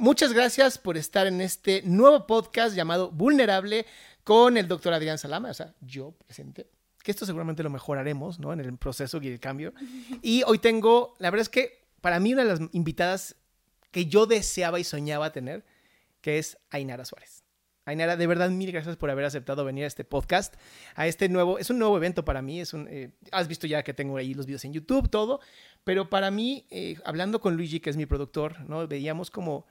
muchas gracias por estar en este nuevo podcast llamado Vulnerable con el doctor Adrián Salama, o sea, yo presente. Que esto seguramente lo mejoraremos, ¿no? En el proceso y el cambio. Y hoy tengo, la verdad es que para mí una de las invitadas que yo deseaba y soñaba tener, que es Ainara Suárez. Ainara, de verdad, mil gracias por haber aceptado venir a este podcast, a este nuevo, es un nuevo evento para mí, es un, eh, has visto ya que tengo ahí los videos en YouTube, todo, pero para mí, eh, hablando con Luigi, que es mi productor, ¿no? Veíamos como,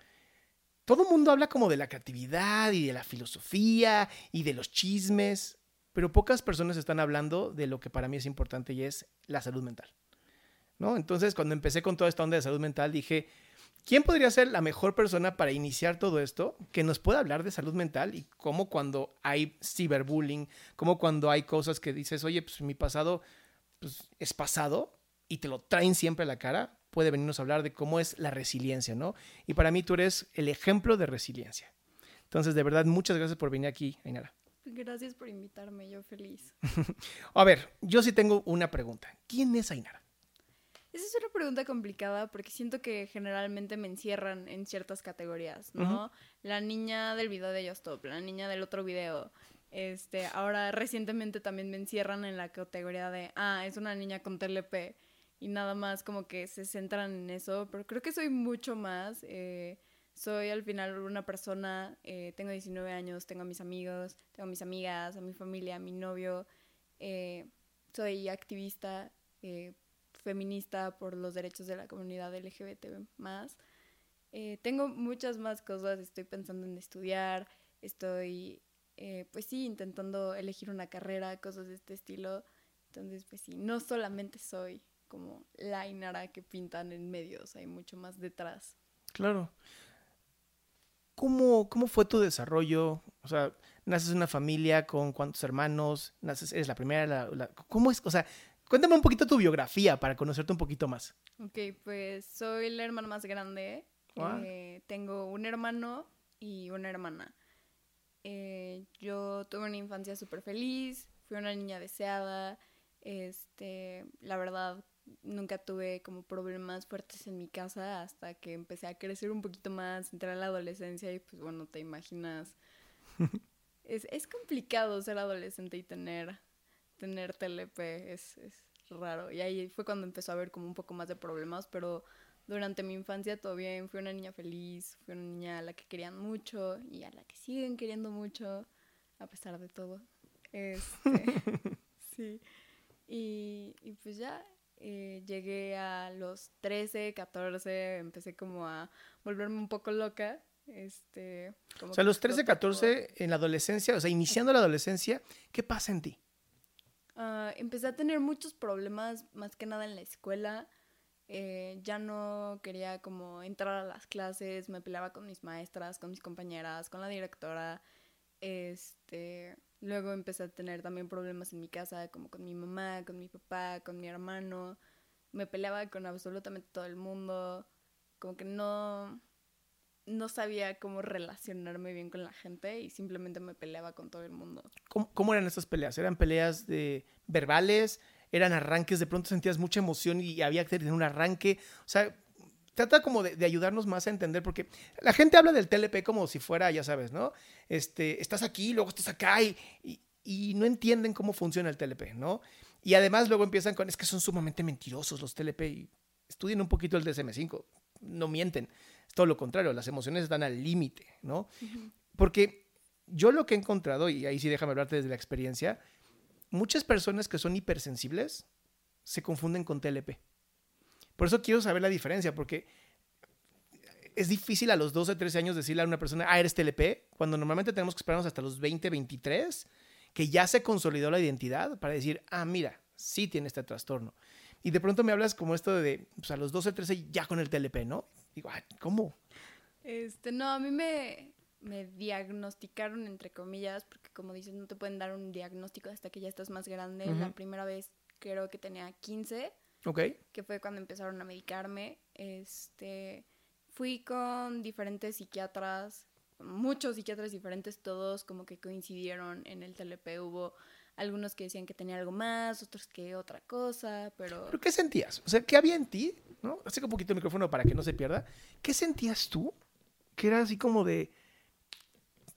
todo el mundo habla como de la creatividad y de la filosofía y de los chismes, pero pocas personas están hablando de lo que para mí es importante y es la salud mental, ¿no? Entonces, cuando empecé con toda esta onda de salud mental, dije, ¿Quién podría ser la mejor persona para iniciar todo esto que nos pueda hablar de salud mental y cómo cuando hay ciberbullying, cómo cuando hay cosas que dices, oye, pues mi pasado pues, es pasado y te lo traen siempre a la cara, puede venirnos a hablar de cómo es la resiliencia, ¿no? Y para mí tú eres el ejemplo de resiliencia. Entonces, de verdad, muchas gracias por venir aquí, Ainara. Gracias por invitarme, yo feliz. a ver, yo sí tengo una pregunta. ¿Quién es Ainara? Esa es una pregunta complicada porque siento que generalmente me encierran en ciertas categorías, ¿no? La niña del video de Stop, la niña del otro video. Este, ahora recientemente también me encierran en la categoría de, ah, es una niña con TLP y nada más como que se centran en eso, pero creo que soy mucho más. Eh, soy al final una persona, eh, tengo 19 años, tengo a mis amigos, tengo a mis amigas, a mi familia, a mi novio, eh, soy activista feminista por los derechos de la comunidad LGBT más. Tengo muchas más cosas, estoy pensando en estudiar, estoy, pues sí, intentando elegir una carrera, cosas de este estilo. Entonces, pues sí, no solamente soy como la Inara que pintan en medios, hay mucho más detrás. Claro. ¿Cómo, cómo fue tu desarrollo? O sea, naces en una familia con cuántos hermanos, naces, eres la primera, la, la, ¿cómo es? O sea, Cuéntame un poquito tu biografía para conocerte un poquito más. Ok, pues soy la hermana más grande. Eh, tengo un hermano y una hermana. Eh, yo tuve una infancia súper feliz, fui una niña deseada. Este, la verdad, nunca tuve como problemas fuertes en mi casa hasta que empecé a crecer un poquito más, entré a la adolescencia y pues bueno, te imaginas. es, es complicado ser adolescente y tener tener TLP es, es raro. Y ahí fue cuando empezó a haber como un poco más de problemas, pero durante mi infancia todo bien, fui una niña feliz, fui una niña a la que querían mucho y a la que siguen queriendo mucho, a pesar de todo. Este, sí. Y, y, pues ya eh, llegué a los 13, 14, empecé como a volverme un poco loca. Este, o sea, los 13, 14 en la adolescencia, o sea, iniciando la adolescencia, ¿qué pasa en ti? Ah, empecé a tener muchos problemas, más que nada en la escuela. Eh, ya no quería como entrar a las clases, me peleaba con mis maestras, con mis compañeras, con la directora. Este, luego empecé a tener también problemas en mi casa, como con mi mamá, con mi papá, con mi hermano. Me peleaba con absolutamente todo el mundo. Como que no, no sabía cómo relacionarme bien con la gente y simplemente me peleaba con todo el mundo. ¿Cómo, eran esas peleas? ¿Eran peleas de verbales? eran arranques, de pronto sentías mucha emoción y había que tener un arranque. O sea, trata como de, ayudarnos más a entender, porque la gente habla del TLP como si fuera, ya sabes, ¿no? Este, estás aquí, luego estás acá y, y, no entienden cómo funciona el TLP, ¿no? Y además luego empiezan con, es que son sumamente mentirosos los TLP y estudien un poquito el DSM5, no mienten, es todo lo contrario, las emociones están al límite, ¿no? Porque yo lo que he encontrado, y ahí sí déjame hablarte desde la experiencia, muchas personas que son hipersensibles se confunden con TLP. Por eso quiero saber la diferencia, porque es difícil a los 12, 13 años decirle a una persona, ah, eres TLP, cuando normalmente tenemos que esperarnos hasta los 20, 23, que ya se consolidó la identidad para decir, ah, mira, sí tiene este trastorno. Y de pronto me hablas como esto de, pues a los 12, 13 ya con el TLP, ¿no? Digo, ah, ¿cómo? Este, no, a mí me, me diagnosticaron, entre comillas, porque como dices, no te pueden dar un diagnóstico hasta que ya estás más grande. La primera vez creo que tenía 15. Ok. Que fue cuando empezaron a medicarme. Este, fui con diferentes psiquiatras, muchos psiquiatras diferentes, todos como que coincidieron en el TLP. Hubo algunos que decían que tenía algo más, otros que otra cosa, pero... ¿Pero qué sentías? O sea, ¿qué había en ti? ¿No? Acerca un poquito el micrófono para que no se pierda. ¿Qué sentías tú? Que era así como de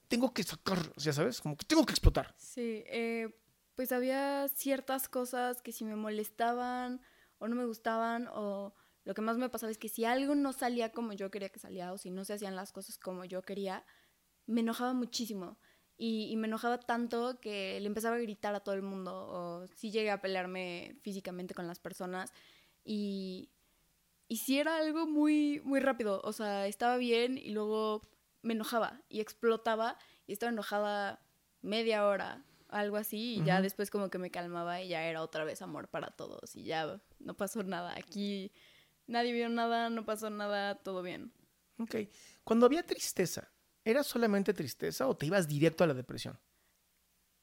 tengo que sacar, ya sabes, como que tengo que explotar. Sí, eh, pues había ciertas cosas que si me molestaban o no me gustaban o lo que más me pasaba es que si algo no salía como yo quería que salía o si no se hacían las cosas como yo quería, me enojaba muchísimo. Y, me enojaba tanto que le empezaba a gritar a todo el mundo o sí llegué a pelearme físicamente con las personas y, y sí era algo muy, muy rápido. O sea, estaba bien y luego me enojaba y explotaba y estaba enojada media hora, algo así, y ya después como que me calmaba y ya era otra vez amor para todos y ya no pasó nada. Aquí nadie vio nada, no pasó nada, todo bien. Ok. Cuando había tristeza, ¿era solamente tristeza o te ibas directo a la depresión?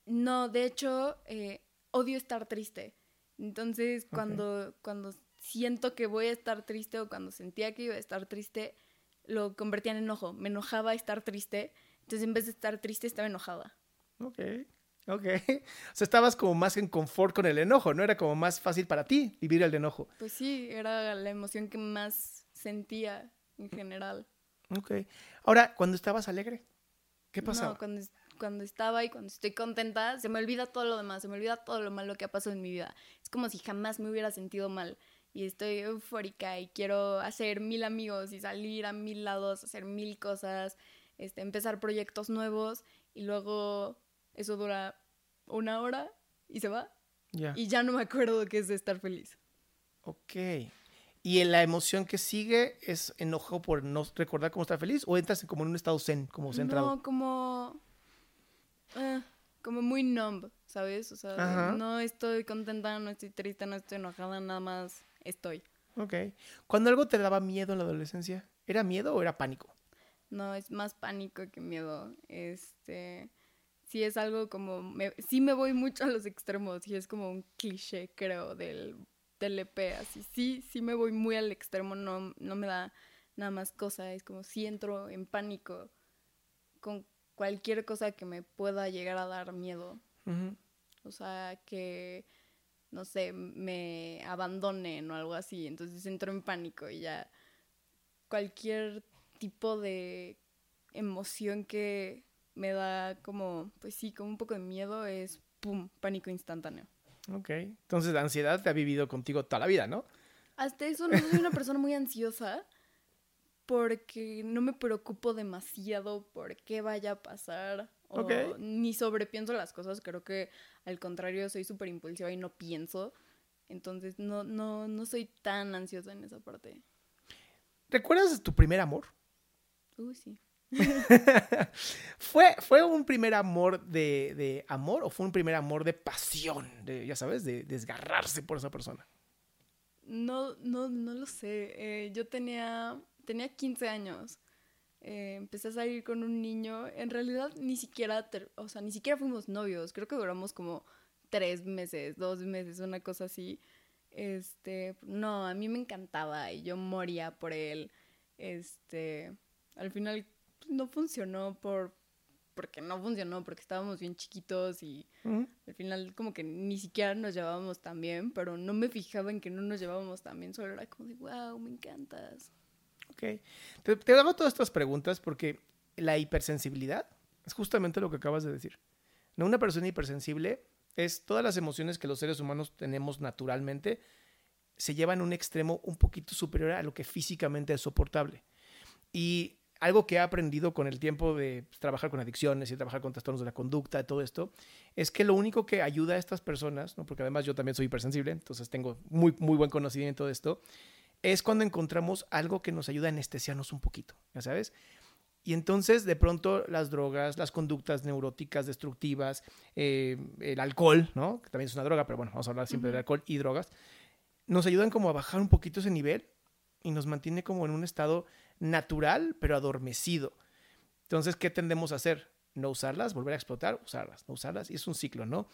No, de hecho, eh, odio estar triste. Entonces, cuando, cuando siento que voy a estar triste o cuando sentía que iba a estar triste, lo convertía en enojo. Me enojaba estar triste. Entonces, en vez de estar triste, estaba enojada. Ok, ok. O sea, estabas como más en confort con el enojo, ¿no? Era como más fácil para ti vivir el enojo. Pues sí, era la emoción que más sentía en general. Ok. Ahora, cuando estabas alegre, ¿qué pasaba? No, cuando, cuando estaba y cuando estoy contenta, se me olvida todo lo demás, se me olvida todo lo malo que ha pasado en mi vida. Es como si jamás me hubiera sentido mal y estoy eufórica y quiero hacer mil amigos y salir a mil lados, hacer mil cosas, este, empezar proyectos nuevos y luego eso dura una hora y se va. Y ya no me acuerdo qué es de estar feliz. Ok. ¿Y la emoción que sigue es enojo por no recordar cómo estar feliz o entras como en un estado zen, como centrado? No, como... Eh, como muy numb, ¿sabes? O sea, no estoy contenta, no estoy triste, no estoy enojada, nada más estoy. Ok. Cuando algo te daba miedo en la adolescencia, ¿era miedo o era pánico? No, es más pánico que miedo. Este, sí es algo como, me, sí me voy mucho a los extremos y es como un cliché, creo, del TLP, así, sí, sí me voy muy al extremo, no, no me da nada más cosa, es como si entro en pánico con cualquier cosa que me pueda llegar a dar miedo. O sea, que no sé, me abandonen o algo así. Entonces entro en pánico y ya cualquier tipo de emoción que me da como, pues sí, como un poco de miedo es, ¡pum!, pánico instantáneo. Ok, entonces la ansiedad te ha vivido contigo toda la vida, ¿no? Hasta eso no soy una persona muy ansiosa porque no me preocupo demasiado por qué vaya a pasar o ni sobrepienso las cosas. Creo que al contrario soy súper impulsiva y no pienso. Entonces no, no, no soy tan ansiosa en esa parte. ¿Recuerdas tu primer amor? Uy, sí. ¿Fue, ¿Fue un primer amor de, de, amor o fue un primer amor de pasión? Ya sabes, de desgarrarse por esa persona. No, no, no lo sé. Eh, yo tenía, tenía 15 años. Eh, empecé a salir con un niño. En realidad ni siquiera, o sea, ni siquiera fuimos novios. Creo que duramos como tres meses, dos meses, una cosa así. Este, no, a mí me encantaba y yo moría por él. Este, al final no funcionó por porque no funcionó, porque estábamos bien chiquitos y Ujú. al final como que ni siquiera nos llevábamos tan bien, pero no me fijaba en que no nos llevábamos tan bien, solo era como de, wow, me encantas. Ok. Te, te hago todas estas preguntas porque la hipersensibilidad es justamente lo que acabas de decir. ¿No? Una persona hipersensible es todas las emociones que los seres humanos tenemos naturalmente se llevan a un extremo un poquito superior a lo que físicamente es soportable. Y algo que he aprendido con el tiempo de pues, trabajar con adicciones y trabajar con trastornos de la conducta, todo esto, es que lo único que ayuda a estas personas, ¿no? porque además yo también soy hipersensible, entonces tengo muy, muy buen conocimiento de esto, es cuando encontramos algo que nos ayuda a anestesiarnos un poquito, ya sabes. Y entonces de pronto las drogas, las conductas neuróticas destructivas, eh, el alcohol, ¿no? que también es una droga, pero bueno, vamos a hablar siempre de alcohol y drogas, nos ayudan como a bajar un poquito ese nivel y nos mantiene como en un estado natural, pero adormecido. Entonces, ¿qué tendemos a hacer? No usarlas, volver a explotar, usarlas, no usarlas. Y es un ciclo, ¿no?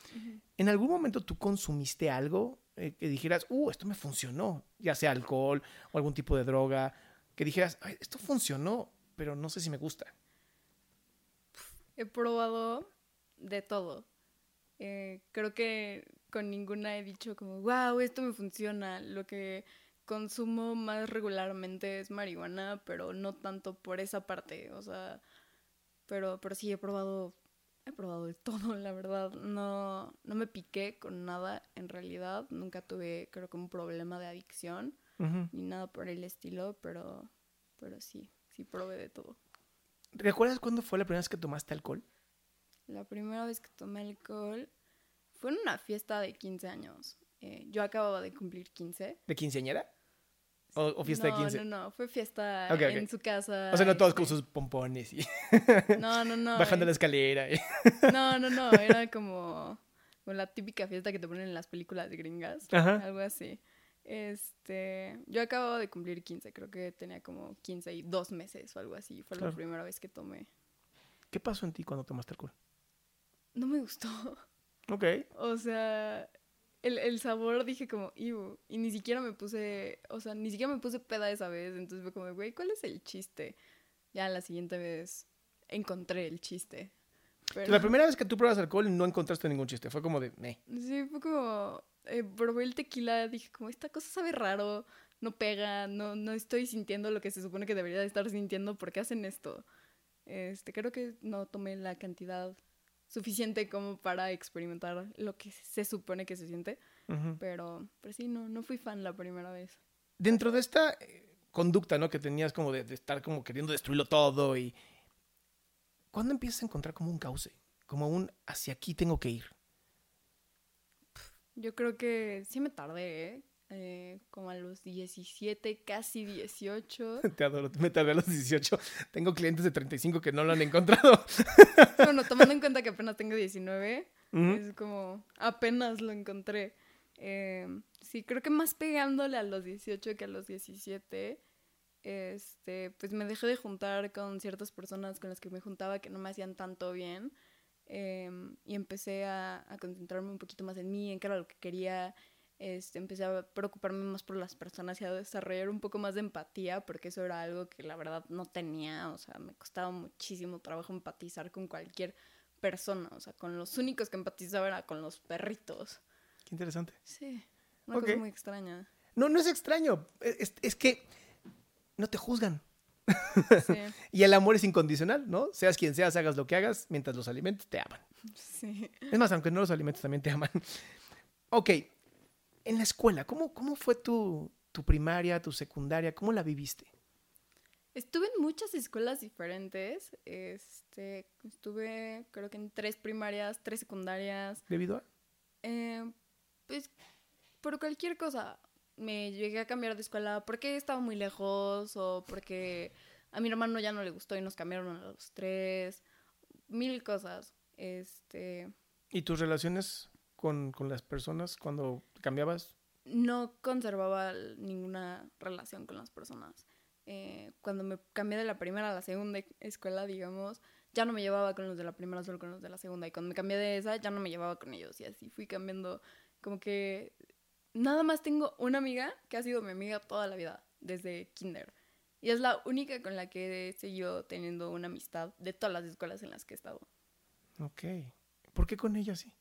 ¿En algún momento tú consumiste algo eh, que dijeras, uh, esto me funcionó? Ya sea alcohol o algún tipo de droga, que dijeras, "Ay, esto funcionó, pero no sé si me gusta. He probado de todo. Eh, creo que con ninguna he dicho como, wow, esto me funciona. Lo que consumo más regularmente es marihuana, pero no tanto por esa parte. O sea, pero, pero sí he probado, he probado de todo, la verdad. No, no me piqué con nada en realidad. Nunca tuve, creo que un problema de adicción ni nada por el estilo, pero, pero sí, sí probé de todo. ¿Recuerdas cuándo fue la primera vez que tomaste alcohol? La primera vez que tomé alcohol fue en una fiesta de 15 años. Eh, yo acababa de cumplir 15. ¿De quinceañera? ¿O, o fiesta no, de quince? No, no, fue fiesta en su casa. O sea, no todos con este, sus pompones y No, no, no. bajando eh, la escalera. y- No, no, no, era como, como la típica fiesta que te ponen en las películas gringas. Ajá. Algo así. Este, yo acababa de cumplir 15, creo que tenía como 15 y dos meses o algo así. Fue Claro. la primera vez que tomé. ¿Qué pasó en ti cuando tomaste alcohol? No me gustó. Ok. O sea, el, el sabor dije como, Iu, y ni siquiera me puse, o sea, ni siquiera me puse peda esa vez, entonces fue como, güey, ¿cuál es el chiste? Ya la siguiente vez encontré el chiste. Pero, La primera vez que tú pruebas alcohol no encontraste ningún chiste. Fue como de, "Meh". Sí, fue como, eh, probé el tequila, dije como, esta cosa sabe raro, no pega, no, no estoy sintiendo lo que se supone que debería de estar sintiendo, ¿por qué hacen esto? Este, creo que no tomé la cantidad suficiente como para experimentar lo que se supone que se siente. Pero, pero sí, no, no fui fan la primera vez. Dentro de esta eh, conducta, ¿no? Que tenías como de, de estar como queriendo destruirlo todo y... ¿Cuándo empiezas a encontrar como un cauce? Como un hacia aquí tengo que ir. Yo creo que sí me tardé, ¿eh? Eh, como a los 17, casi 18. Te adoro, me tardé a los 18. Tengo clientes de 35 que no lo han encontrado. bueno, tomando en cuenta que apenas tengo 19, Ujú. es como apenas lo encontré. Eh, sí, creo que más pegándole a los 18 que a los 17. Este, pues me dejé de juntar con ciertas personas con las que me juntaba que no me hacían tanto bien. em, y empecé a, a concentrarme un poquito más en mí, en qué era lo que quería. Este, empecé a preocuparme más por las personas y a desarrollar un poco más de empatía, porque eso era algo que la verdad no tenía. O sea, me costaba muchísimo trabajo empatizar con cualquier persona. O sea, con los únicos que empatizaba era con los perritos. Qué interesante. Sí, una cosa muy extraña. No, no es extraño. Es, es que no te juzgan. Sí, Y el amor es incondicional, ¿no? Seas quien seas, hagas lo que hagas, mientras los alimentes te aman. sí. Es más, aunque no los alimentes, también te aman. Ok, en la escuela, ¿cómo, cómo fue tu, tu primaria, tu secundaria? ¿Cómo la viviste? Estuve en muchas escuelas diferentes. Este, estuve creo que en tres primarias, tres secundarias. ¿Debido a? Eh, pues por cualquier cosa. Me llegué a cambiar de escuela porque estaba muy lejos o porque a mi hermano ya no le gustó y nos cambiaron a los tres. Mil cosas. Este, ¿Y tus relaciones con, con las personas cuando cambiabas? no conservaba ninguna relación con las personas. Eh, cuando me cambié de la primera a la segunda e- escuela, digamos, ya no me llevaba con los de la primera, solo con los de la segunda. Y cuando me cambié de esa, ya no me llevaba con ellos. Y así fui cambiando. Como que nada más tengo una amiga que ha sido mi amiga toda la vida, desde kinder. Y es la única con la que he seguido teniendo una amistad de todas las escuelas en las que he estado. Ok. ¿Por qué con ella sí?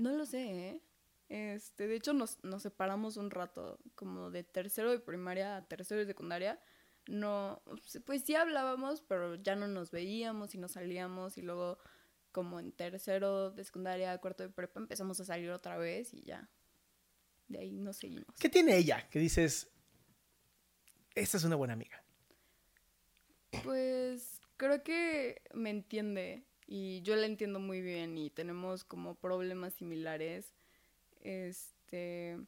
No lo sé, ¿eh? Este, de hecho, nos, nos separamos un rato, como de tercero de primaria a tercero de secundaria. No, pues sí hablábamos, pero ya no nos veíamos y no salíamos. Y luego, como en tercero de secundaria, cuarto de prepa, empezamos a salir otra vez y ya. De ahí nos seguimos. ¿Qué tiene ella que dices, esta es una buena amiga? Pues creo que me entiende y yo la entiendo muy bien y tenemos como problemas similares. Este.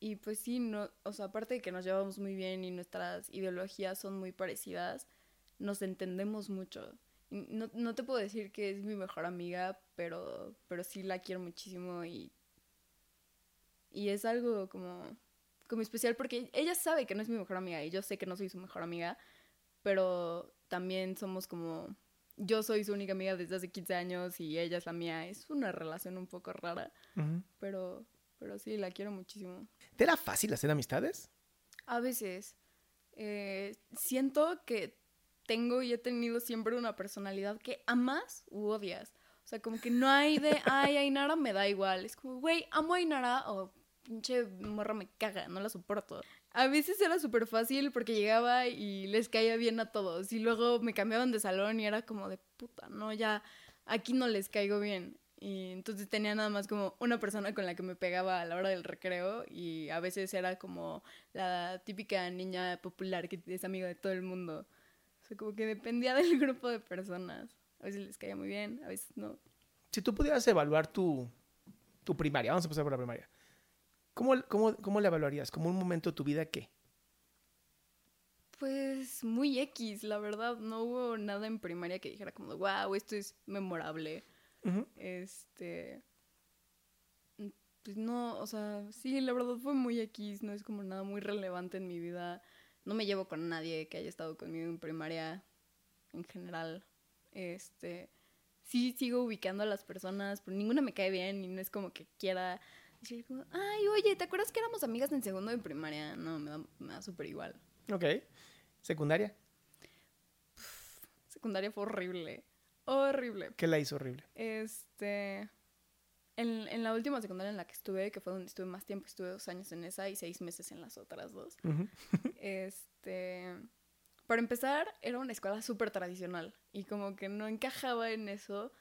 Y pues sí, no, o sea, aparte de que nos llevamos muy bien y nuestras ideologías son muy parecidas, nos entendemos mucho. No, no te puedo decir que es mi mejor amiga, pero, pero sí la quiero muchísimo y, y es algo como, como especial porque ella sabe que no es mi mejor amiga y yo sé que no soy su mejor amiga, pero también somos como yo soy su única amiga desde hace 15 años y ella es la mía. Es una relación un poco rara, pero, pero sí, la quiero muchísimo. ¿Te era fácil hacer amistades? A veces. Eh, siento que tengo y he tenido siempre una personalidad que amas u odias. O sea, como que no hay de, ay, Ainara me da igual. Es como, güey, amo a Ainara o pinche morra me caga, no la soporto. A veces era súper fácil porque llegaba y les caía bien a todos. Y luego me cambiaban de salón y era como de puta, no, ya aquí no les caigo bien. Y entonces tenía nada más como una persona con la que me pegaba a la hora del recreo y a veces era como la típica niña popular que es amiga de todo el mundo. O sea, como que dependía del grupo de personas. A veces les caía muy bien, a veces no. Si tú pudieras evaluar tu, tu primaria, vamos a empezar por la primaria. ¿Cómo, cómo, cómo la evaluarías? ¿Como un momento de tu vida qué? Pues muy X, la verdad. No hubo nada en primaria que dijera como, wow, esto es memorable. Este. Pues no, o sea, sí, la verdad fue muy X, no es como nada muy relevante en mi vida. No me llevo con nadie que haya estado conmigo en primaria en general. Este. Sí, sigo ubicando a las personas, pero ninguna me cae bien y no es como que quiera ay, oye, ¿te acuerdas que éramos amigas en segundo de primaria? No, me da, me da súper igual. Ok. ¿Secundaria? secundaria fue horrible. Horrible. ¿Qué la hizo horrible? Este. En, en, la última secundaria en la que estuve, que fue donde estuve más tiempo, estuve dos años en esa y seis meses en las otras dos. este. Para empezar, era una escuela súper tradicional y como que no encajaba en eso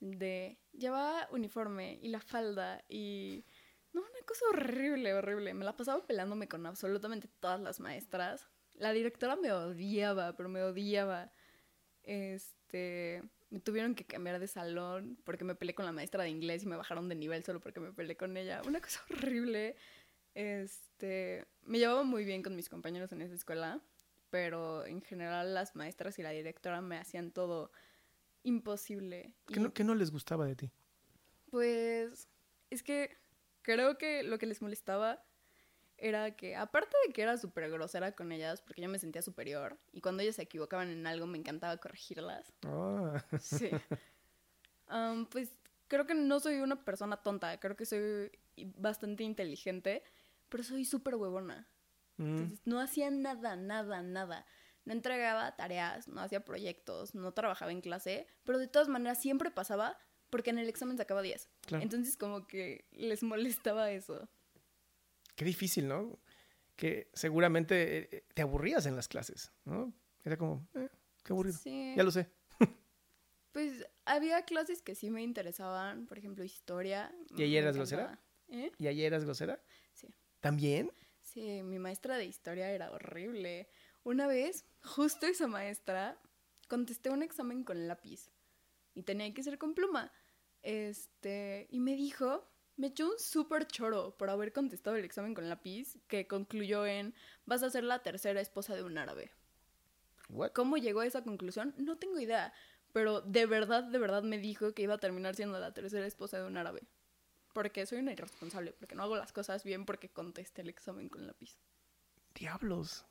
de llevaba uniforme y la falda y no, una cosa horrible, horrible. Me la pasaba peleándome con absolutamente todas las maestras. La directora me odiaba, pero me odiaba. Este, me tuvieron que cambiar de salón porque me peleé con la maestra de inglés y me bajaron de nivel solo porque me peleé con ella. Una cosa horrible. Este, me llevaba muy bien con mis compañeros en esa escuela, pero en general las maestras y la directora me hacían todo imposible. ¿Qué, no, ¿Qué no les gustaba de ti? Pues es que creo que lo que les molestaba era que, aparte de que era súper grosera con ellas, porque yo me sentía superior, y cuando ellas se equivocaban en algo me encantaba corregirlas. Ah. Sí. pues creo que no soy una persona tonta, creo que soy bastante inteligente, pero soy súper huevona. Mm. Entonces, no hacía nada, nada, nada. No entregaba tareas, no hacía proyectos, no trabajaba en clase, pero de todas maneras siempre pasaba porque en el examen sacaba 10. Entonces como que les molestaba eso. Qué difícil, ¿no? Que seguramente eh, eh, te aburrías en las clases, ¿no? Era como, eh, qué aburrido. Sí. Ya lo sé. pues había clases que sí me interesaban, por ejemplo, historia. ¿Y ayer eras grosera? ¿Eh? ¿Y ayer eras grosera? Sí. ¿También? Sí, mi maestra de historia era horrible. Una vez, justo esa maestra, contesté un examen con lápiz y tenía que ser con pluma. Este, y me dijo, me echó un súper choro por haber contestado el examen con lápiz, que concluyó en, vas a ser la tercera esposa de un árabe. ¿Cómo llegó a esa conclusión? No tengo idea, pero de verdad, de verdad me dijo que iba a terminar siendo la tercera esposa de un árabe. Porque soy una irresponsable, porque no hago las cosas bien porque contesté el examen con lápiz. Diablos.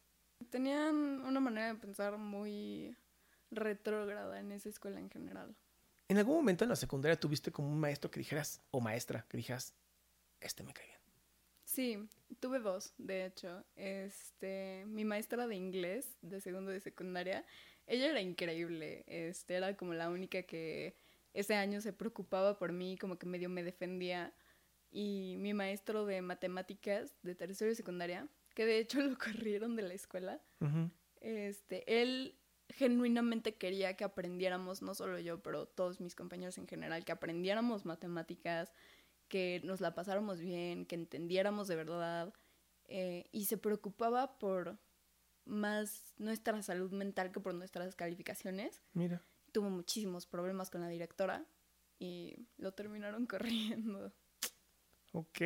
Tenían una manera de pensar muy retrógrada en esa escuela en general. ¿En algún momento en la secundaria tuviste como un maestro que dijeras, o maestra, que dijeras, este me cae bien? Sí, tuve dos, de hecho. Este, mi maestra de inglés de segundo de secundaria, ella era increíble. Este, era como la única que ese año se preocupaba por mí, como que medio me defendía. Y mi maestro de matemáticas de tercero y secundaria, que de hecho lo corrieron de la escuela, este, él genuinamente quería que aprendiéramos, no solo yo, pero todos mis compañeros en general, que aprendiéramos matemáticas, que nos la pasáramos bien, que entendiéramos de verdad, eh, y se preocupaba por más nuestra salud mental que por nuestras calificaciones. Mira. Tuvo muchísimos problemas con la directora y lo terminaron corriendo. Ok.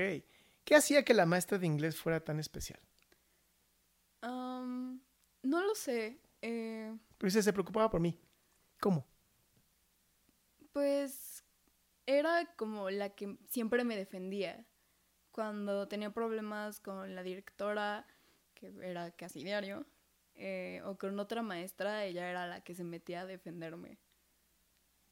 ¿Qué hacía que la maestra de inglés fuera tan especial? Am, no lo sé. eh, Pero dice, se preocupaba por mí. ¿Cómo? Pues era como la que siempre me defendía. Cuando tenía problemas con la directora, que era casi diario, eh, o con otra maestra, ella era la que se metía a defenderme.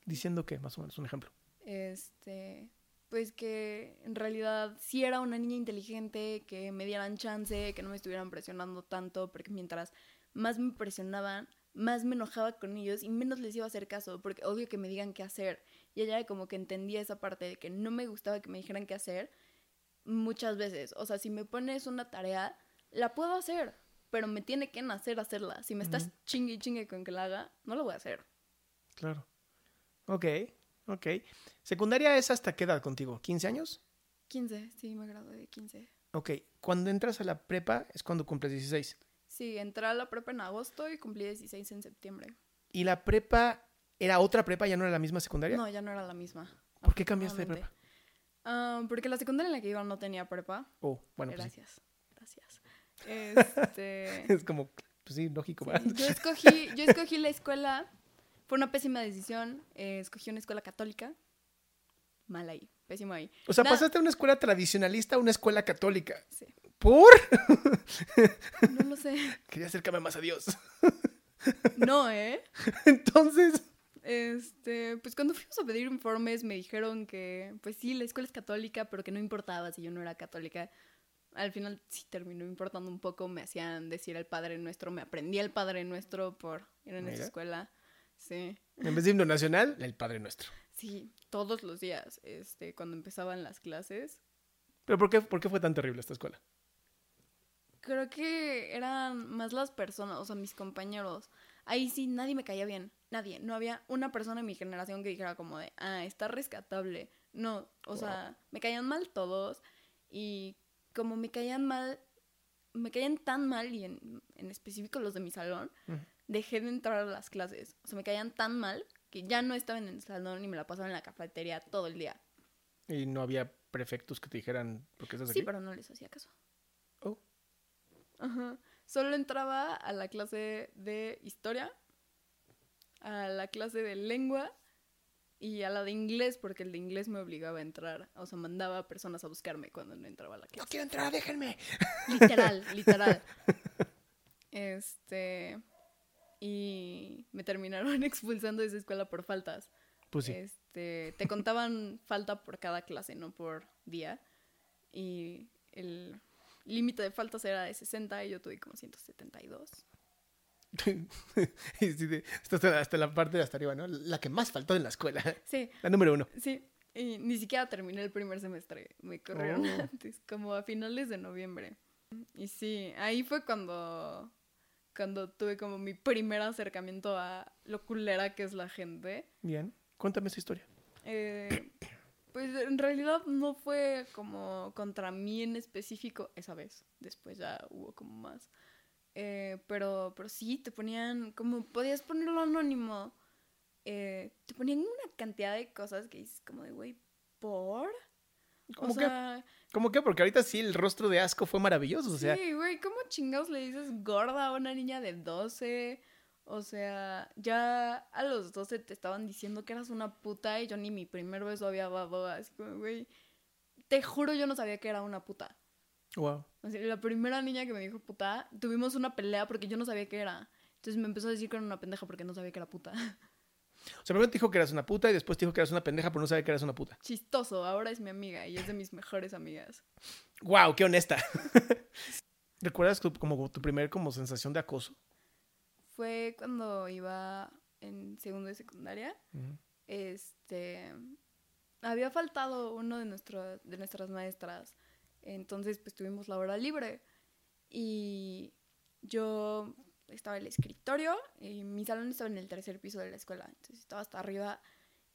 Diciendo que, más o menos, un ejemplo. Este, pues que en realidad sí era una niña inteligente, que me dieran chance, que no me estuvieran presionando tanto, porque mientras más me presionaban, más me enojaba con ellos y menos les iba a hacer caso, porque odio que me digan qué hacer. Y ella como que entendía esa parte de que no me gustaba que me dijeran qué hacer muchas veces. O sea, si me pones una tarea, la puedo hacer, pero me tiene que nacer hacerla. Si me estás chingue y chingue con que la haga, no lo voy a hacer. Claro. Ok, ok. ¿Secundaria es hasta qué edad contigo? ¿15 años? 15, sí, me gradué de 15. Ok. Cuando entras a la prepa es cuando cumples 16. Sí, entré a la prepa en agosto y cumplí 16 en septiembre. ¿Y la prepa era otra prepa? ¿Ya no era la misma secundaria? No, ya no era la misma. ¿Por qué cambiaste de prepa? Ah, porque la secundaria en la que iba no tenía prepa. Oh, bueno, pues sí. gracias, gracias. Este, Es como, pues sí, lógico. sí, yo, escogí, yo escogí la escuela, fue una pésima decisión, eh, escogí una escuela católica. Mal ahí, pésimo ahí. O sea, pasaste de una escuela tradicionalista a una escuela católica. Sí, ¿Por? no lo sé. Quería acercarme más a Dios. No, ¿eh? Entonces, Este, pues cuando fuimos a pedir informes me dijeron que, pues sí, la escuela es católica, pero que no importaba si yo no era católica. Al final sí terminó importando un poco, me hacían decir el Padre Nuestro, me aprendí el Padre Nuestro por ir en esa escuela. Sí, en vez de himno nacional, el Padre Nuestro. Sí, todos los días, este, cuando empezaban las clases. ¿Pero por qué, por qué fue tan terrible esta escuela? Creo que eran más las personas, o sea, mis compañeros. Ahí sí, nadie me caía bien. Nadie. No había una persona en mi generación que dijera como de, ah, está rescatable. No, o sea, me caían mal todos. Y como me caían mal, me caían tan mal, y en, en específico los de mi salón, dejé de entrar a las clases. O sea, me caían tan mal que ya no estaba en el salón y me la pasaba en la cafetería todo el día. Y no había prefectos que te dijeran, ¿por qué estás aquí? Sí, pero no les hacía caso. Oh, Ajá. Solo entraba a la clase de historia, a la clase de lengua y a la de inglés, porque el de inglés me obligaba a entrar. O sea, mandaba a personas a buscarme cuando no entraba a la no clase. quiero entrar, déjenme. Literal, literal. Este. Y me terminaron expulsando de esa escuela por faltas. Pues sí. Este, te contaban falta por cada clase, no por día. Y el límite de faltas era de 60 y yo tuve como 172. y sí, hasta la parte de hasta arriba, ¿no? La que más faltó en la escuela. Sí, La número uno. sí. Y ni siquiera terminé el primer semestre. Me corrieron Oh. antes, como a finales de noviembre. Y sí, ahí fue cuando, cuando tuve como mi primer acercamiento a lo culera que es la gente. Bien. Cuéntame esa historia. Eh, pues en realidad no fue como contra mí en específico esa vez. Después ya hubo como más. Eh, pero, pero sí, te ponían, como podías ponerlo anónimo, eh, te ponían una cantidad de cosas que dices como de, güey, ¿por? ¿Cómo o que? ¿Cómo que? Porque ahorita sí el rostro de asco fue maravilloso. O sea, sí, güey, ¿cómo chingados le dices gorda a una niña de 12? O sea, ya a los 12 te estaban diciendo que eras una puta y yo ni mi primer beso había dado. Así como, güey, te juro yo no sabía que era una puta. wow. O sea, la primera niña que me dijo puta, tuvimos una pelea porque yo no sabía qué era. Entonces me empezó a decir que era una pendeja porque no sabía que era puta. O sea, primero te dijo que eras una puta y después te dijo que eras una pendeja, pero no sabía que eras una puta. Chistoso, ahora es mi amiga y es de mis mejores amigas. ¡Wow! ¡Qué honesta! ¿Recuerdas tu- como tu primer como sensación de acoso? Fue cuando iba en segundo de secundaria. Este. Había faltado uno de, nuestro- de nuestras maestras. Entonces, pues tuvimos la hora libre. Y yo estaba el escritorio. Y mi salón estaba en el tercer piso de la escuela. Entonces estaba hasta arriba.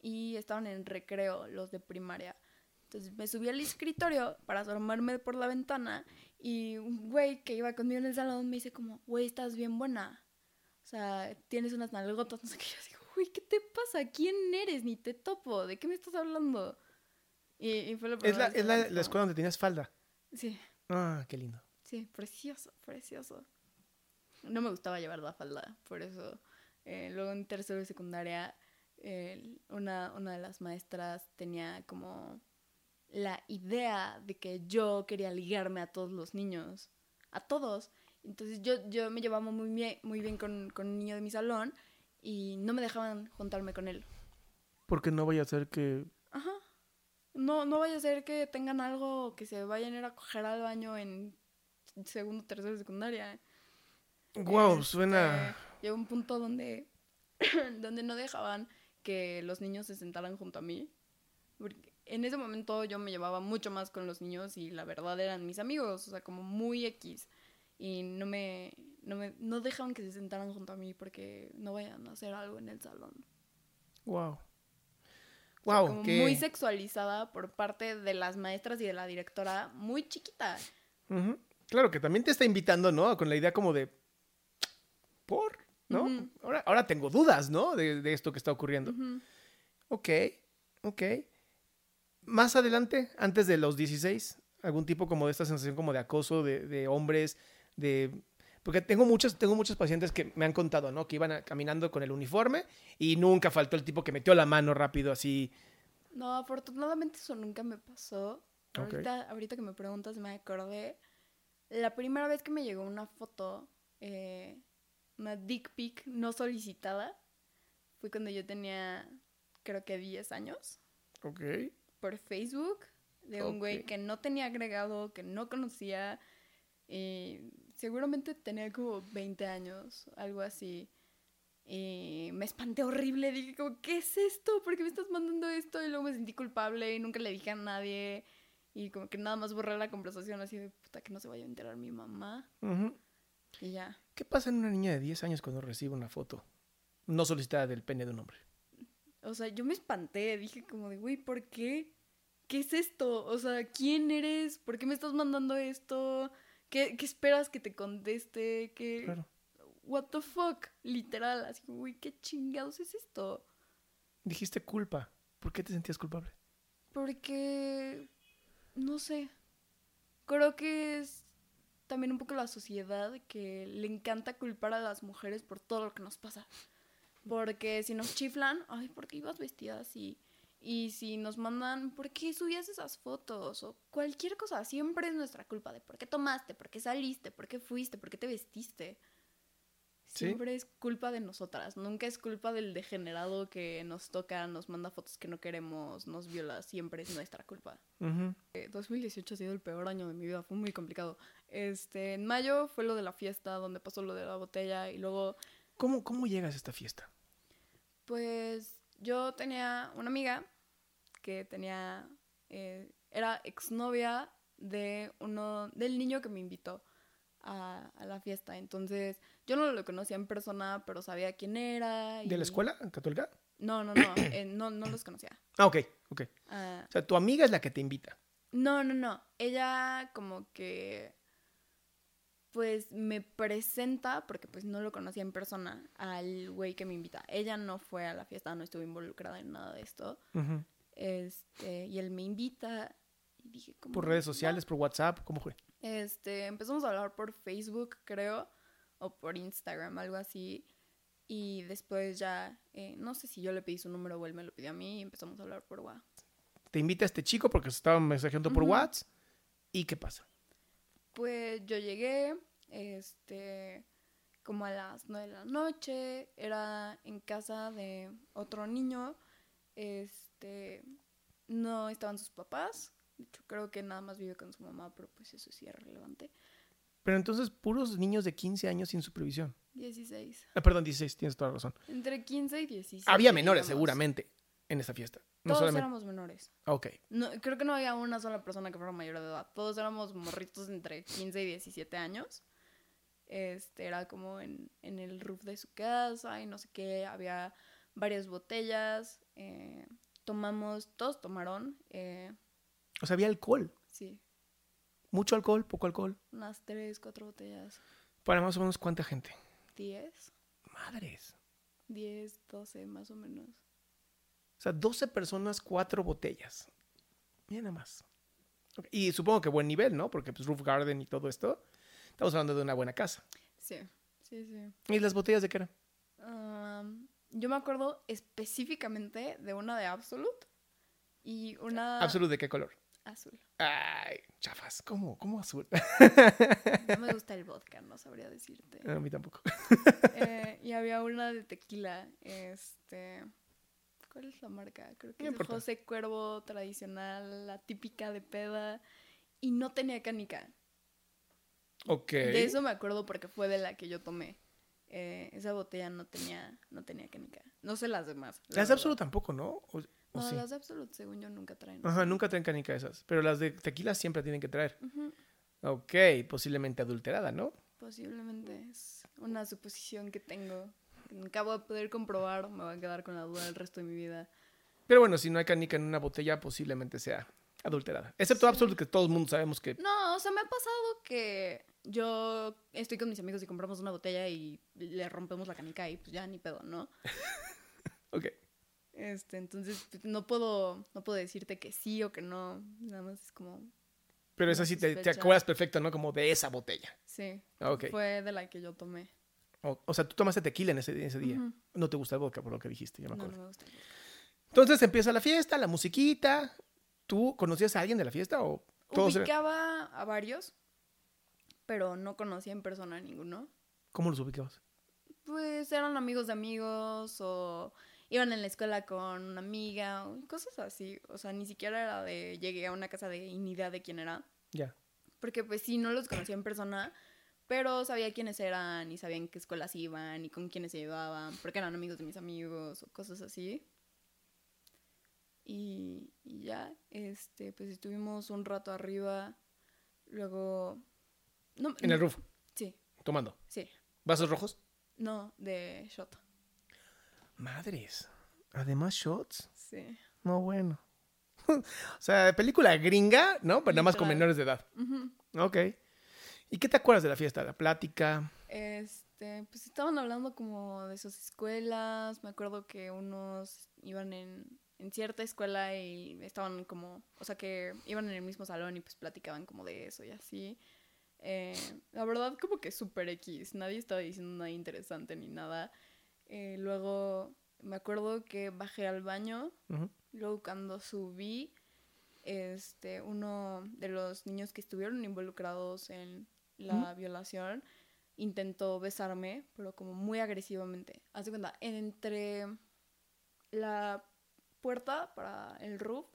Y estaban en recreo los de primaria. Entonces me subí al escritorio para asomarme por la ventana. Y un güey que iba conmigo en el salón me dice como, güey, estás bien buena. O sea, tienes unas nalgotas, no sé qué. Yo digo, güey, ¿qué te pasa? ¿Quién eres? Ni te topo. ¿De qué me estás hablando? Y, y fue lo Es primero la, que es la, la escuela donde tenías falda. Sí, Ah, qué lindo. sí, precioso, precioso. No me gustaba llevar la falda, por eso. eh, luego en tercero de secundaria, eh, una, una de las maestras tenía como la idea de que yo quería ligarme a todos los niños. A todos. Entonces yo, yo me llevaba muy bien, muy bien con, con un niño de mi salón y no me dejaban juntarme con él. Porque no vaya a ser que... Ajá. No, no vaya a ser que tengan algo que se vayan a ir a coger al baño en segundo, tercero secundaria. Wow, Este, suena... Llegó un punto donde, donde no dejaban que los niños se sentaran junto a mí. Porque en ese momento yo me llevaba mucho más con los niños y la verdad eran mis amigos, o sea, como muy X. Y no me, no me no dejaban que se sentaran junto a mí porque no vayan a hacer algo en el salón. Wow. O sea, Wow, como qué... muy sexualizada por parte de las maestras y de la directora, muy chiquita. Claro, que también te está invitando, ¿no? Con la idea como de... ¿Por? ¿No? Ahora, ahora tengo dudas, ¿no? De, de esto que está ocurriendo. Ujú. Ok, ok. Más adelante, antes de los 16, algún tipo como de esta sensación como de acoso de, de hombres, de... Porque tengo muchos, tengo muchos pacientes que me han contado, ¿no? Que iban a- caminando con el uniforme y nunca faltó el tipo que metió la mano rápido así. No, afortunadamente eso nunca me pasó. Ok. Ahorita, ahorita que me preguntas me acordé. La primera vez que me llegó una foto, eh, una dick pic no solicitada, fue cuando yo tenía, creo que 10 años, Ok. por Facebook, de un güey que no tenía agregado, que no conocía. Y seguramente tenía como 20 años, algo así. Y me espanté horrible. Dije, como, ¿qué es esto? ¿Por qué me estás mandando esto? Y luego me sentí culpable y nunca le dije a nadie. Y como que nada más borré la conversación así de puta que no se vaya a enterar mi mamá. Y ya. ¿Qué pasa en una niña de 10 años cuando recibe una foto no solicitada del pene de un hombre? O sea, yo me espanté. Dije como de, güey, ¿por qué? ¿Qué es esto? O sea, ¿quién eres? ¿Por qué me estás mandando esto? ¿Qué, qué esperas que te conteste? ¿Qué, Claro. what the fuck, literal, así, güey, qué chingados es esto. Dijiste culpa. ¿Por qué te sentías culpable? Porque, no sé, creo que es también un poco la sociedad que le encanta culpar a las mujeres por todo lo que nos pasa. Porque si nos chiflan, ay, ¿por qué ibas vestida así? Y si nos mandan, ¿por qué subías esas fotos? O cualquier cosa, siempre es nuestra culpa de por qué tomaste, por qué saliste, por qué fuiste, por qué te vestiste. Sí. Siempre es culpa de nosotras, nunca es culpa del degenerado que nos toca, nos manda fotos que no queremos, nos viola, siempre es nuestra culpa. Ujú. Eh, 2018 ha sido el peor año de mi vida, fue muy complicado. Este, en mayo fue lo de la fiesta, donde pasó lo de la botella y luego ¿Cómo, ¿Cómo llegas a esta fiesta? Pues yo tenía una amiga que tenía, eh, era exnovia de uno, del niño que me invitó a, a la fiesta. Entonces yo no lo conocía en persona, pero sabía quién era. ¿De la escuela católica? No, no, no, eh, no, no los conocía. Ah, ok, ok. Ah, O sea, tu amiga es la que te invita. no, no, no. Ella como que pues me presenta, porque pues no lo conocía en persona, al güey que me invita. Ella no fue a la fiesta, no estuvo involucrada en nada de esto. Este, y él me invita y dije como ¿Por redes sociales, por WhatsApp? ¿Cómo fue? Este, empezamos a hablar por Facebook, creo, o por Instagram, algo así. Y después ya, eh, no sé si yo le pedí su número o él me lo pidió a mí y empezamos a hablar por WhatsApp. Te invita este chico porque se estaban mensajeando por. WhatsApp. ¿Y qué pasa? Pues yo llegué, este, como a las nueve de la noche, era en casa de otro niño, este, no estaban sus papás, de hecho creo que nada más vive con su mamá, pero pues eso sí es relevante. Pero entonces, puros niños de 15 años sin supervisión. 16. Ah, perdón, 16, tienes toda la razón. Entre 15 y 17. Había menores, digamos. seguramente, en esta fiesta. No Todos solamente. éramos menores. Ok. No, creo que no había una sola persona que fuera mayor de edad. Todos éramos morritos entre 15 y 17 años. Este, era como en, en el roof de su casa y no sé qué. Había varias botellas. eh, tomamos, todos tomaron. eh, O sea, había alcohol. sí, Mucho alcohol, poco alcohol. unas 3, 4 botellas. Para más o menos cuánta gente. 10, Madres. 10, 12 más o menos. O sea, 12 personas, 4 botellas. Mira nada más. Y supongo que buen nivel, ¿no? Porque pues roof garden y todo esto. Estamos hablando de una buena casa. Sí, sí, sí. ¿Y las botellas de qué eran? Yo me acuerdo específicamente de una de Absolute y una Absolute de qué color. azul. Ay, chafas. ¿Cómo? ¿Cómo azul? No me gusta el vodka, no sabría decirte. A mí tampoco. Eh, y había una de tequila, este... ¿Cuál es la marca? Creo que No es importa. José Cuervo tradicional, la típica de peda. Y no tenía canica. Ok. De eso me acuerdo porque fue de la que yo tomé. Eh, esa botella no tenía, no tenía canica. No sé las demás. la Las de verdad. Absolute tampoco, ¿no? ¿O, No, sí? las de Absolute, según yo, nunca traen. Ajá, nunca traen canica esas. Pero las de tequila siempre tienen que traer. Ujú. Ok, posiblemente adulterada, ¿no? Posiblemente es una suposición que tengo. que Nunca voy a poder comprobar, me va a quedar con la duda el resto de mi vida. Pero bueno, si no hay canica en una botella, posiblemente sea adulterada. Excepto Absolute, que todo el mundo sabemos que... No, o sea, me ha pasado que yo estoy con mis amigos y compramos una botella y le rompemos la canica y pues ya ni pedo, ¿no? Ok. Este, entonces pues, no puedo, no puedo decirte que sí o que no. Nada más es como, Pero esa sí te, acuerdas perfecto, ¿no? Como de esa botella. sí. Ok. Fue de la que yo tomé. O, o sea, tú tomaste tequila en ese, en ese día. No te gusta el vodka, por lo que dijiste, ya me No, acuerdo. no me gusta. el vodka. Entonces empieza la fiesta, la musiquita. ¿Tú conocías a alguien de la fiesta o todos eran- Ubicaba a varios, pero no conocía en persona a ninguno. ¿Cómo los ubicabas? Pues eran amigos de amigos o iban en la escuela con una amiga o cosas así. O sea, ni siquiera era de llegué a una casa de ni idea de quién era. Ya. Porque pues sí, no los conocía en persona, pero sabía quiénes eran y sabía en qué escuelas iban y con quiénes se llevaban, porque eran amigos de mis amigos o cosas así. Y, y ya, este, pues estuvimos un rato arriba, luego... No, En el roof, Sí, tomando. sí. ¿Vasos rojos? No, de shot. Madres. Además, shots. Sí. No, bueno. o sea, película gringa, ¿no? Pero nada más con menores de edad. Ujú. Ok. ¿Y qué te acuerdas de la fiesta? La plática. Este, pues estaban hablando como de sus escuelas. Me acuerdo que unos iban en, en cierta escuela y estaban como, o sea, que iban en el mismo salón y pues platicaban como de eso y así. Eh, la verdad, como que súper X. Nadie estaba diciendo nada interesante ni nada. Eh, luego me acuerdo que bajé al baño. Luego cuando subí, este, uno de los niños que estuvieron involucrados en la violación intentó besarme, pero como muy agresivamente. Haz de cuenta, entre la puerta para el roof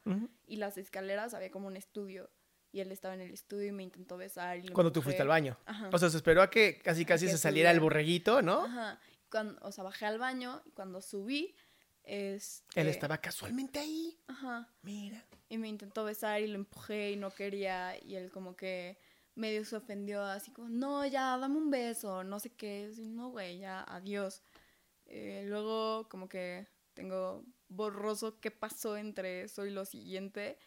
y las escaleras había como un estudio. Y él estaba en el estudio y me intentó besar. Y Cuando tú fuiste al baño. Ajá. O sea, se esperó a que casi casi que se saliera el borreguito, ¿no? Ajá. Cuando, o sea, bajé al baño y cuando subí, este... Él estaba casualmente ahí. Ajá. Mira. Y me intentó besar y lo empujé y no quería. Y él como que medio se ofendió, así como, no, ya, dame un beso, no sé qué. Así, no, güey, ya, adiós. Eh, luego como que tengo borroso qué pasó entre eso y lo siguiente.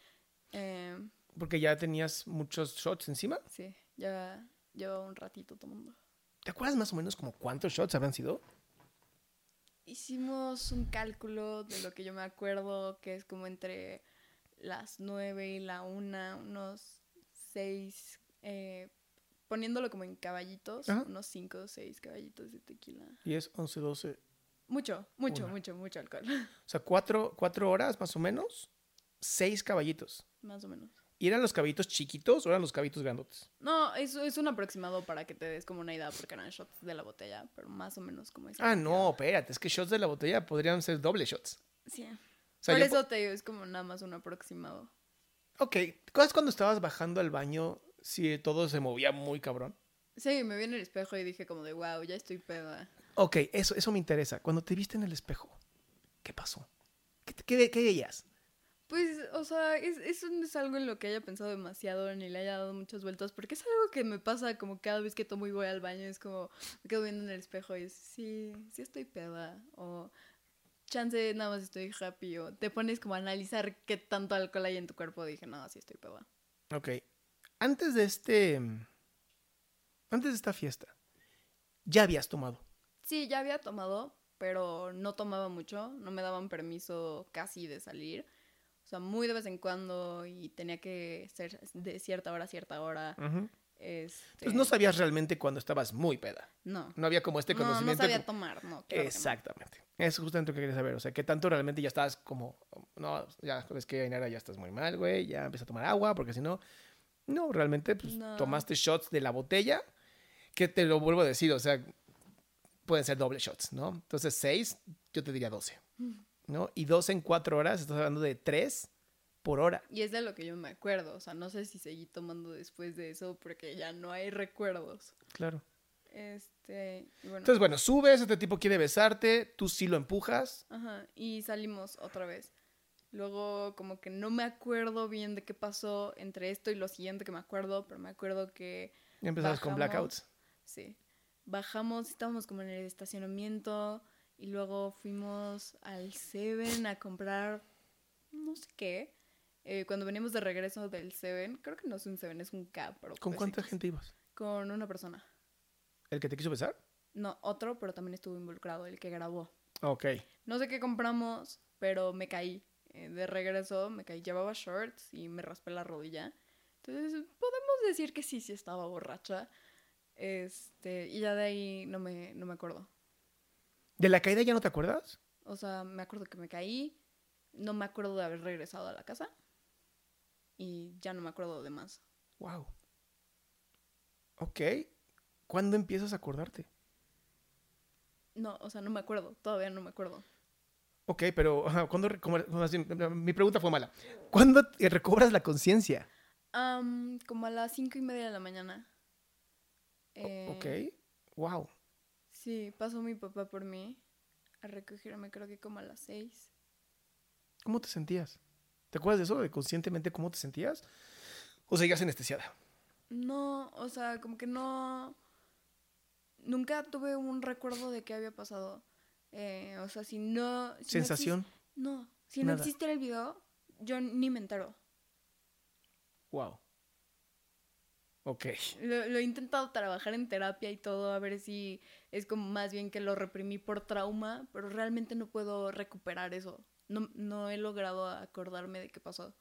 Eh, Porque ya tenías muchos shots encima. sí, ya llevaba un ratito tomando. ¿Te acuerdas más o menos como cuántos shots habrán sido? Hicimos un cálculo de lo que yo me acuerdo, que es como entre las 9 y la 1, unos 6, poniéndolo como en caballitos, Ajá. unos 5 o 6 caballitos de tequila. 10, 11, 12. Mucho, mucho, Una. mucho, mucho alcohol, O sea, cuatro, cuatro horas más o menos. Seis caballitos. más o menos. ¿Y eran los caballitos chiquitos o eran los caballitos grandotes? No, eso es un aproximado para que te des como una idea, porque eran shots de la botella, pero más o menos como esa Ah, no, espérate. Es que shots de la botella podrían ser doble shots. Sí. O sea, Por eso te digo, es como nada más un aproximado. Ok, ¿te acuerdas cuando estabas bajando al baño si todo se movía muy cabrón? Sí, me vi en el espejo y dije como de, wow, ya estoy peda. Ok, eso, eso me interesa. Cuando te viste en el espejo, ¿qué pasó? ¿Qué, qué, qué veías? Pues, o sea, es, eso no es algo en lo que haya pensado demasiado ni le haya dado muchas vueltas, porque es algo que me pasa como cada vez que tomo y voy al baño, es como, me quedo viendo en el espejo y es, sí, sí estoy peda, o chance nada más estoy happy, o te pones como a analizar qué tanto alcohol hay en tu cuerpo, dije, no, sí estoy peda. Ok. Antes de este... Antes de esta fiesta, ya habías tomado. Sí, ya había tomado, pero no tomaba mucho, no me daban permiso casi de salir. O sea, muy de vez en cuando y tenía que ser de cierta hora a cierta hora. este... Pues no sabías realmente cuando estabas muy peda. No. No había como este No, no conocimiento. sabía tomar, no. claro que no. Exactamente. Es justamente lo que quería saber. O sea, que tanto realmente ya estabas como, no, ya ves que Ainara ya estás muy mal, güey, ya empieza a tomar agua, porque si no, no, realmente pues No. tomaste shots de la botella, que te lo vuelvo a decir, o sea, pueden ser doble shots, ¿no? Entonces, seis, yo te diría doce, ¿no? Y doce en cuatro horas, estás hablando de tres por hora. Y es de lo que yo me acuerdo. O sea, no sé si seguí tomando después de eso porque ya no hay recuerdos. Claro. Este, bueno. Entonces, bueno, subes, este tipo quiere besarte, tú sí lo empujas. Ajá, y salimos otra vez. Luego, como que no me acuerdo bien de qué pasó entre esto y lo siguiente que me acuerdo, pero me acuerdo que. Y empezamos con blackouts. Sí. Bajamos, estábamos como en el estacionamiento y luego fuimos al Seven a comprar no sé qué. Eh, cuando veníamos de regreso del Seven, creo que no es un Seven, es un Cab. pero ¿Con pues cuánta X. gente ibas? Con una persona. ¿El que te quiso besar? No, otro, pero también estuvo involucrado, el que grabó. Ok. No sé qué compramos, pero me caí. Eh, de regreso me caí. Llevaba shorts y me raspé la rodilla. Entonces, podemos decir que sí, sí estaba borracha. Este, y ya de ahí no me, no me acuerdo. ¿De la caída ya no te acuerdas? O sea, me acuerdo que me caí. No me acuerdo de haber regresado a la casa. Y ya no me acuerdo de más. Wow. Ok. ¿Cuándo empiezas a acordarte? No, o sea, no me acuerdo. Todavía no me acuerdo. Ok, pero ¿cuándo mi pregunta fue mala. ¿Cuándo te recobras la conciencia? Am, como a las cinco y media de la mañana. Eh, Ok. Wow. Sí, pasó mi papá por mí a recogerme, creo que como a las seis. ¿Cómo te sentías? ¿Te acuerdas de eso? ¿De conscientemente cómo te sentías? ¿O seguías anestesiada? No, o sea, como que no. Nunca tuve un recuerdo de qué había pasado. Eh, o sea, si no. si ¿Sensación? No, si no existiera el video, yo ni me entero. Wow. Ok. Lo, lo he intentado trabajar en terapia y todo, a ver si es como más bien que lo reprimí por trauma, pero realmente no puedo recuperar eso. No, no he logrado acordarme de qué pasó.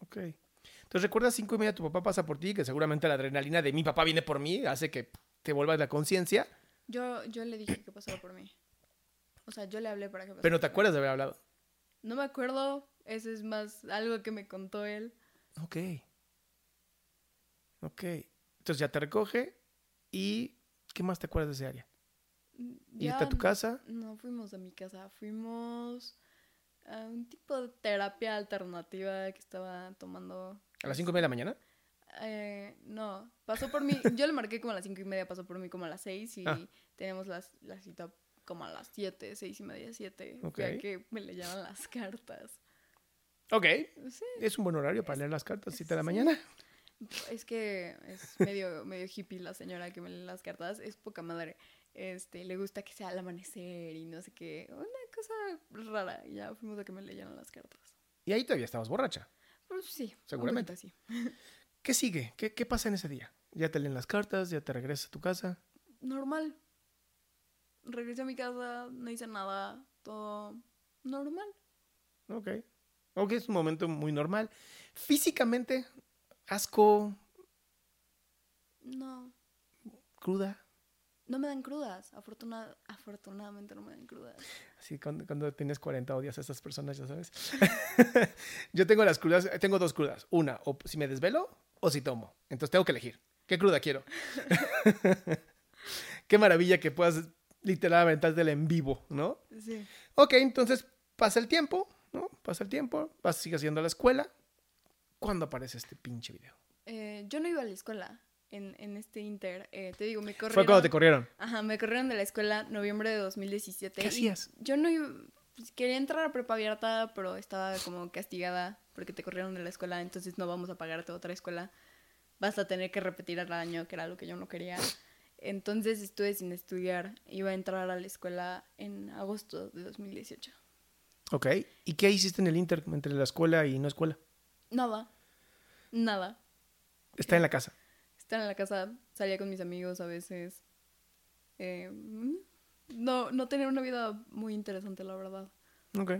Ok. Entonces recuerdas cinco y media, tu papá pasa por ti, que seguramente la adrenalina de mi papá viene por mí, hace que te vuelvas la conciencia, Yo, yo le dije que pasaba por mí. O sea, yo le hablé para que pasara. pero no te acuerdas de haber hablado. No me acuerdo. Eso es más algo que me contó él. Ok. Ok. Entonces ya te recoge y ¿qué más te acuerdas de ese área? ¿Irte a tu casa? No fuimos a mi casa. Fuimos a un tipo de terapia alternativa que estaba tomando. ¿A las cinco y media de la mañana? Eh, no, pasó por mí. Yo le marqué como a las cinco y media, pasó por mí como a las seis y Ah. tenemos la cita como a las siete, seis y media, siete. Ya que me leyeron las cartas. Ok. Sí, Es un buen horario para leer las cartas, 7 de la sí. mañana. Es que es medio, medio hippie la señora que me lee las cartas. Es poca madre. Este, le gusta que sea al amanecer y no sé qué. Una cosa rara. Y ya fuimos a que me leyeran las cartas. Y ahí todavía estabas borracha. Pues sí. Seguramente. así. ¿Qué sigue? ¿Qué, qué pasa en ese día? ¿Ya te leen las cartas? ¿Ya te regresas a tu casa? Normal. Regresé a mi casa, no hice nada. Todo normal. Ok. Ok, es un momento muy normal. Físicamente, asco, No. cruda. No me dan crudas. Afortuna- afortunadamente no me dan crudas. Así cuando, cuando tienes 40 odias a estas personas, ya sabes. Yo tengo las crudas, tengo dos crudas. Una, o si me desvelo o si tomo. Entonces tengo que elegir. ¿Qué cruda quiero? Qué maravilla que puedas literalmente aventártela en vivo, ¿no? Sí. Ok, entonces pasa el tiempo, ¿no? Pasa el tiempo, vas, sigues yendo a la escuela. ¿Cuándo aparece este pinche video? Eh, yo no iba a la escuela. en, en este inter. Eh, te digo, me corrieron. Fue cuando te corrieron. Ajá, me corrieron de la escuela noviembre de 2017. ¿Qué hacías? Yo no iba- pues, quería entrar a prepa abierta, pero estaba como castigada porque te corrieron de la escuela, entonces no vamos a pagarte otra escuela. Vas a tener que repetir el año, que era lo que yo no quería. Entonces estuve sin estudiar. Iba a entrar a la escuela en agosto de 2018. Ok. ¿Y qué hiciste en el Inter entre la escuela y no escuela? Nada. Nada. Está en la casa. Estar en la casa, salía con mis amigos a veces. Eh, no, no tenía una vida muy interesante, la verdad. Ok.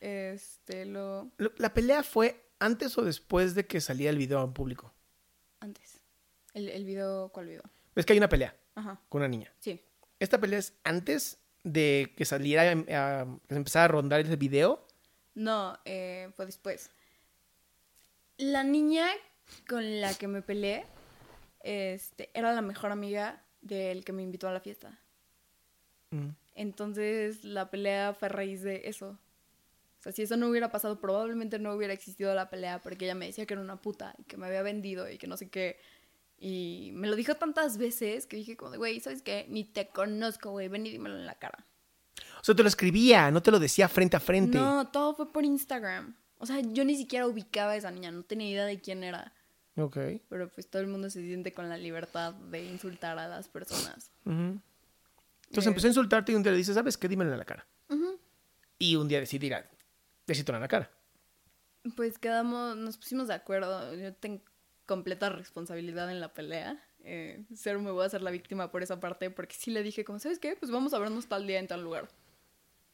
Este, lo... ¿La pelea fue antes o después de que salía el video en público? Antes. El, el video, ¿cuál video? Ves que hay una pelea Ajá, con una niña. sí. ¿Esta pelea es antes de que saliera, em, a, que se empezara a rondar el video? No, eh, fue después. La niña con la que me peleé, este, era la mejor amiga del que me invitó a la fiesta. Mm. Entonces la pelea fue a raíz de eso. O sea, si eso no hubiera pasado, probablemente no hubiera existido la pelea porque ella me decía que era una puta y que me había vendido y que no sé qué. Y me lo dijo tantas veces que dije como de, güey, ¿sabes qué? Ni te conozco, güey, ven y dímelo en la cara. O sea, te lo escribía, no te lo decía frente a frente. No, todo fue por Instagram. O sea, yo ni siquiera ubicaba a esa niña, no tenía idea de quién era. Ok. Pero pues todo el mundo se siente con la libertad de insultar a las personas. Entonces Eh. empezó a insultarte y un día le dices, ¿sabes qué? Dímelo en la cara. Y un día decidí decirte en la cara. Pues quedamos, nos pusimos de acuerdo. Yo tengo completa responsabilidad en la pelea. Eh, cero me voy a hacer la víctima por esa parte, porque sí le dije, como, ¿sabes qué? Pues vamos a vernos tal día en tal lugar.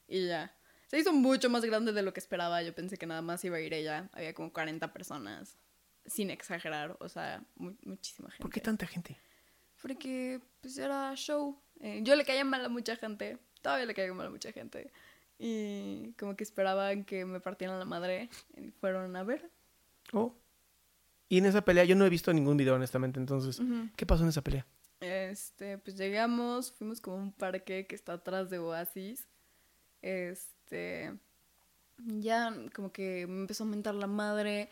Y ya. Se hizo mucho más grande de lo que esperaba. Yo pensé que nada más iba a ir ella. Había como 40 personas, sin exagerar. O sea, mu- muchísima gente. ¿Por qué tanta gente? Porque pues era show. Eh, yo le caía mal a mucha gente. Todavía le caigo mal a mucha gente. Y como que esperaban que me partieran la madre. Y fueron a ver. Oh. Y en esa pelea yo no he visto ningún video, honestamente. Entonces. ¿qué pasó en esa pelea? Este, pues llegamos, fuimos como a un parque que está atrás de Oasis. Este, ya como que me empezó a mentar la madre.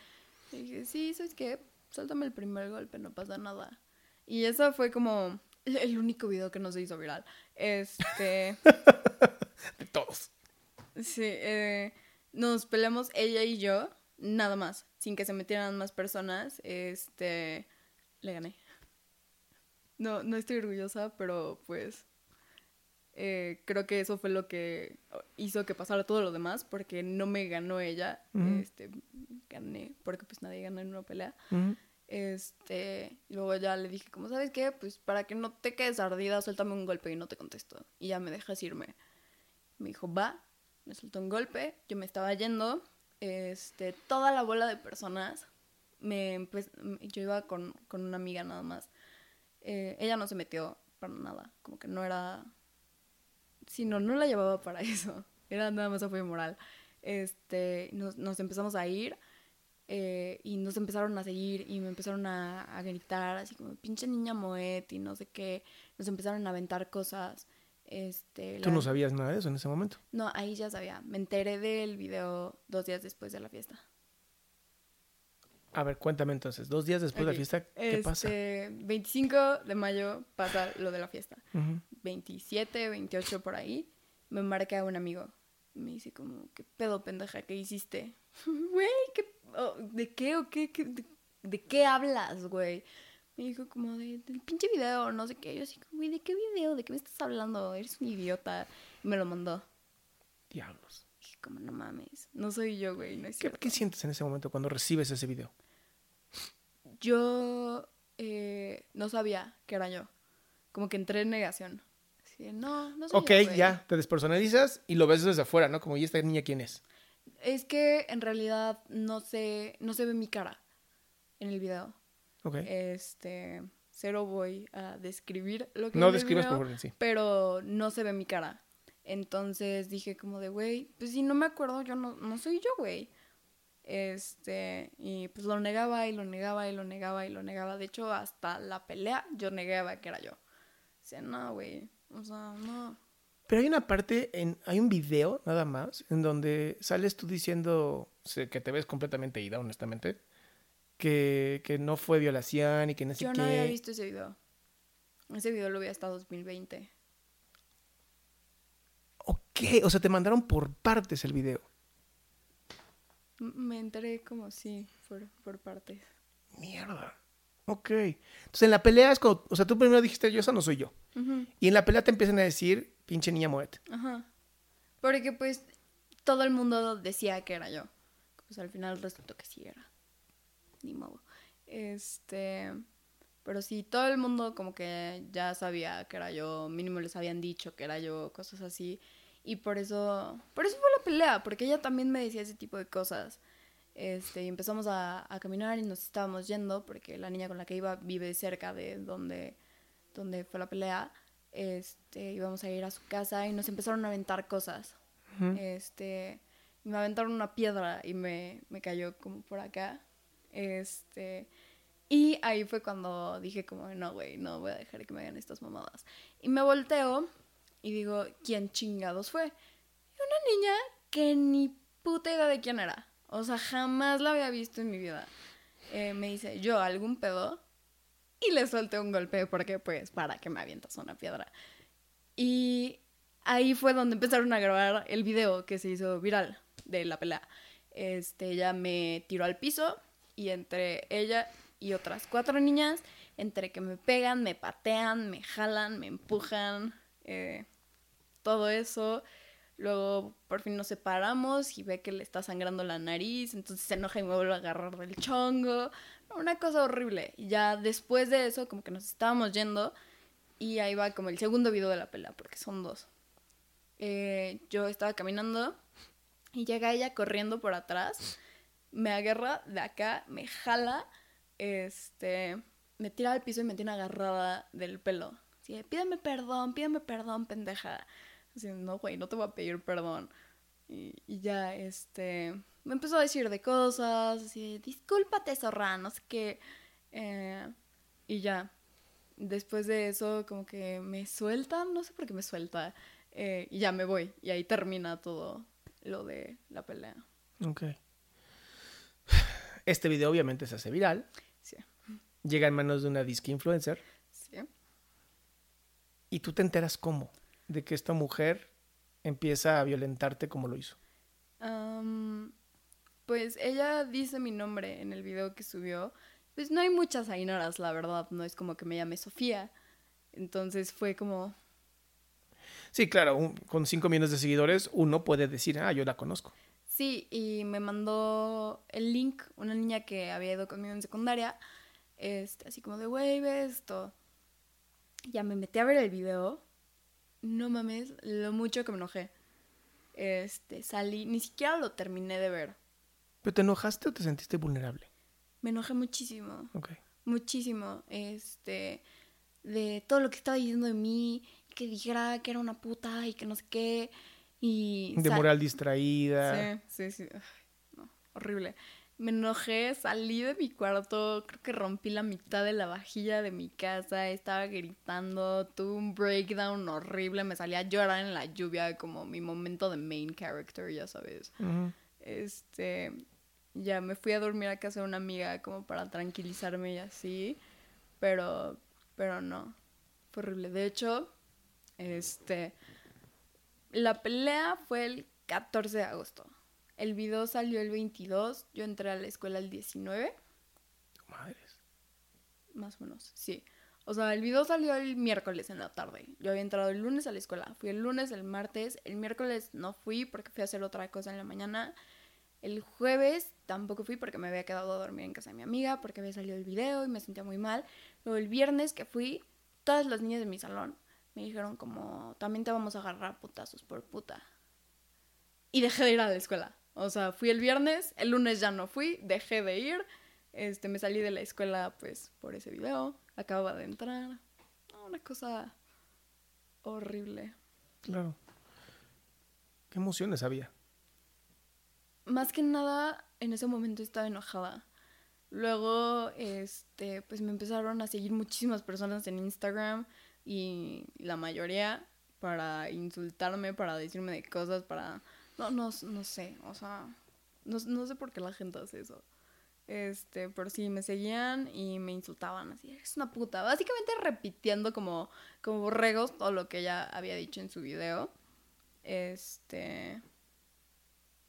Y dije, sí, ¿sabes qué? Suéltame el primer golpe, no pasa nada. Y eso fue como el- el único video que no se hizo viral. Este, De todos. sí, eh, nos peleamos ella y yo, nada más, sin que se metieran más personas. Este, le gané. No, no estoy orgullosa, pero pues eh, creo que eso fue lo que hizo que pasara todo lo demás, porque no me ganó ella, este, gané, porque pues nadie gana en una pelea. Este, y luego ya le dije, como sabes qué, pues para que no te quedes ardida, suéltame un golpe y no te contesto. Y ya me dejas irme. Me dijo, va, me soltó un golpe, yo me estaba yendo, este, toda la bola de personas, me empe- yo iba con, con una amiga nada más. Eh, ella no se metió para nada, como que no era, sí, no, no la llevaba para eso, era nada más apoyo moral. Este, nos, nos empezamos a ir eh, y nos empezaron a seguir y me empezaron a, a gritar así como pinche niña Moet y no sé qué. Nos empezaron a aventar cosas. Este, Tú la- no sabías nada de eso en ese momento. No, ahí ya sabía. Me enteré del video dos días después de la fiesta. A ver, cuéntame entonces. Dos días después de la fiesta, ¿qué pasa? Este, 25 de mayo pasa lo de la fiesta. 27, 28 por ahí, me marca un amigo. Me dice como, ¿qué pedo, pendeja? ¿Qué hiciste? Güey, ¿qué, oh, ¿de qué o qué? qué- de, de qué hablas, güey? Me dijo como de, del pinche video, no sé qué. Yo así, güey, ¿de qué video? ¿De qué me estás hablando? Eres un idiota. Y me lo mandó. Diablos. Dije como, no mames, no soy yo, güey, no es ¿Qué, qué sientes en ese momento cuando recibes ese video? Yo eh, no sabía que era yo. Como que entré en negación. No, no soy Ok, yo, güey". ya, te despersonalizas y lo ves desde afuera, ¿no? Como, ¿y esta niña quién es? Es que en realidad no se, no se ve mi cara en el video. Ok. Este, cero voy a describir lo que no en el describas video, por favor, sí. Pero no se ve mi cara. Entonces dije como de, güey, pues si no me acuerdo, yo no, no soy yo, güey. Este, y pues lo negaba y lo negaba y lo negaba y lo negaba. De hecho, hasta la pelea yo negaba que era yo. Sea, no, güey. O sea, no. Pero hay una parte, en, hay un video nada más, en donde sales tú diciendo sé, que te ves completamente ida, honestamente. que, que no fue violación y que no sé Yo qué. no había visto ese video. Ese video lo vi hasta 2020. Ok, o sea, te mandaron por partes el video. Me enteré como sí, por, por partes. Mierda. Ok. Entonces en la pelea es como, o sea, tú primero dijiste, yo esa no soy yo. Y en la pelea te empiezan a decir, pinche niña Moet. Ajá. Porque pues todo el mundo decía que era yo. Pues al final resultó que sí era. Ni modo. Este. Pero sí, todo el mundo como que ya sabía que era yo. Mínimo les habían dicho que era yo, cosas así. Y por eso. Por eso fue la pelea. Porque ella también me decía ese tipo de cosas. Este, y empezamos a, a caminar y nos estábamos yendo. Porque la niña con la que iba vive cerca de donde, donde fue la pelea. Este, íbamos a ir a su casa y nos empezaron a aventar cosas. Este, y me aventaron una piedra y me, me cayó como por acá. Este, y ahí fue cuando dije como, no, güey, no voy a dejar que me hagan estas mamadas. Y me volteo y digo, ¿quién chingados fue? Y una niña que ni puta idea de quién era. O sea, jamás la había visto en mi vida. Eh, me dice, ¿yo algún pedo? Y le solté un golpe porque, pues, para que me avientas una piedra. Y ahí fue donde empezaron a grabar el video que se hizo viral de la pelea. Este, ella me tiró al piso y entre ella y otras cuatro niñas, entre que me pegan, me patean, me jalan, me empujan, eh, todo eso. Luego por fin nos separamos y ve que le está sangrando la nariz, entonces se enoja y me vuelve a agarrar del chongo. Una cosa horrible. Y ya después de eso, como que nos estábamos yendo y ahí va como el segundo video de la pelea, porque son dos. Eh, yo estaba caminando y llega ella corriendo por atrás, me agarra de acá, me jala, este, me tira al piso y me tiene agarrada del pelo. Así de, pídeme perdón, pídeme perdón, pendeja. Así, no, güey, no te voy a pedir perdón. Y, y ya, este, me empezó a decir de cosas, así, discúlpate, zorra, no sé qué. Eh, y ya, después de eso, como que me sueltan, no sé por qué me suelta. eh, y ya me voy. Y ahí termina todo lo de la pelea. Ok. Este video obviamente se hace viral. Sí, Llega en manos de una disque influencer. sí. Y tú te enteras cómo. De que esta mujer empieza a violentarte como lo hizo. Pues ella dice mi nombre en el video que subió. Pues no hay muchas Ainoras, la verdad. No es como que me llame Sofía. Entonces fue como, Sí, claro, un- con 5 millones de seguidores uno puede decir, ah, yo la conozco. Sí, y me mandó el link una niña que había ido conmigo en secundaria, este, así como de, güey, ve esto. Ya me metí a ver el video, no mames, lo mucho que me enojé. Este, salí, ni siquiera lo terminé de ver. ¿Pero te enojaste o te sentiste vulnerable? Me enojé muchísimo, Ok. muchísimo, este, de todo lo que estaba diciendo de mí, que dijera que era una puta y que no sé qué, y... De moral distraída. Sí, sí, sí. Ay, no, horrible. Me enojé, salí de mi cuarto, creo que rompí la mitad de la vajilla de mi casa, estaba gritando, tuve un breakdown horrible, me salía a llorar en la lluvia como mi momento de main character, ya sabes. Este, ya me fui a dormir a casa de una amiga como para tranquilizarme y así, pero, pero no, fue horrible. De hecho, este, la pelea fue el 14 de agosto. El video salió el 22, yo entré a la escuela el 19, Madres. más o menos, sí. O sea, el video salió el miércoles en la tarde. Yo había entrado el lunes a la escuela. Fui el lunes, el martes. El miércoles no fui porque fui a hacer otra cosa en la mañana. El jueves tampoco fui porque me había quedado a dormir en casa de mi amiga porque había salido el video y me sentía muy mal. Luego el viernes que fui, todas las niñas de mi salón me dijeron como, también te vamos a agarrar putazos por puta. Y dejé de ir a la escuela. O sea, fui el viernes, el lunes ya no fui, dejé de ir. Este, me salí de la escuela pues por ese video. Acababa de entrar. No, una cosa horrible. Claro. ¿Qué emociones había? Más que nada, en ese momento estaba enojada. Luego, este, pues me empezaron a seguir muchísimas personas en Instagram y la mayoría para insultarme, para decirme de cosas, para... No, no, no sé, o sea, no, no sé por qué la gente hace eso. Este, pero sí, me seguían y me insultaban así, eres una puta. Básicamente repitiendo como, como borregos todo lo que ella había dicho en su video. Este.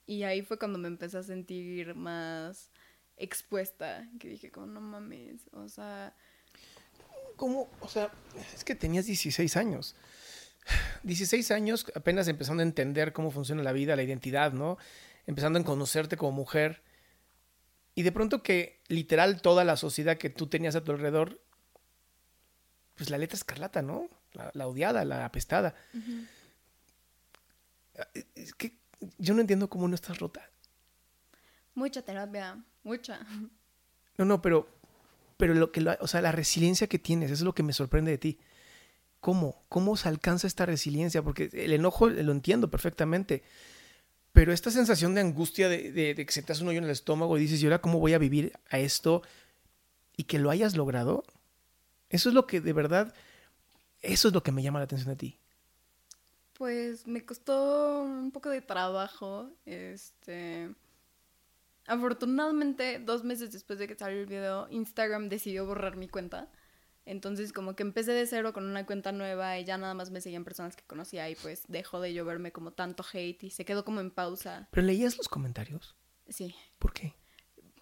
Y ahí fue cuando me empecé a sentir más expuesta. Que dije, como, no mames. O sea. ¿Cómo? O sea, es que tenías 16 años. 16 años apenas empezando a entender cómo funciona la vida, la identidad, ¿no? Empezando a conocerte como mujer. Y de pronto que literal toda la sociedad que tú tenías a tu alrededor, pues la letra escarlata, ¿no? La, odiada, la apestada. Es que yo no entiendo cómo no estás rota. Mucha terapia, mucha. No, no, pero, pero lo que, o sea, la resiliencia que tienes, eso es lo que me sorprende de ti. ¿Cómo? ¿Cómo se alcanza esta resiliencia? Porque el enojo lo entiendo perfectamente, pero esta sensación de angustia, de, que se te hace un hoyo en el estómago y dices, ¿y ahora cómo voy a vivir a esto? Y que lo hayas logrado, eso es lo que de verdad, eso es lo que me llama la atención de ti. Pues me costó un poco de trabajo. Este. Afortunadamente, dos meses después de que salió el video, Instagram decidió borrar mi cuenta. Entonces, como que empecé de cero con una cuenta nueva y ya nada más me seguían personas que conocía y pues dejó de lloverme como tanto hate y se quedó como en pausa. ¿Pero leías los comentarios? Sí. ¿Por qué?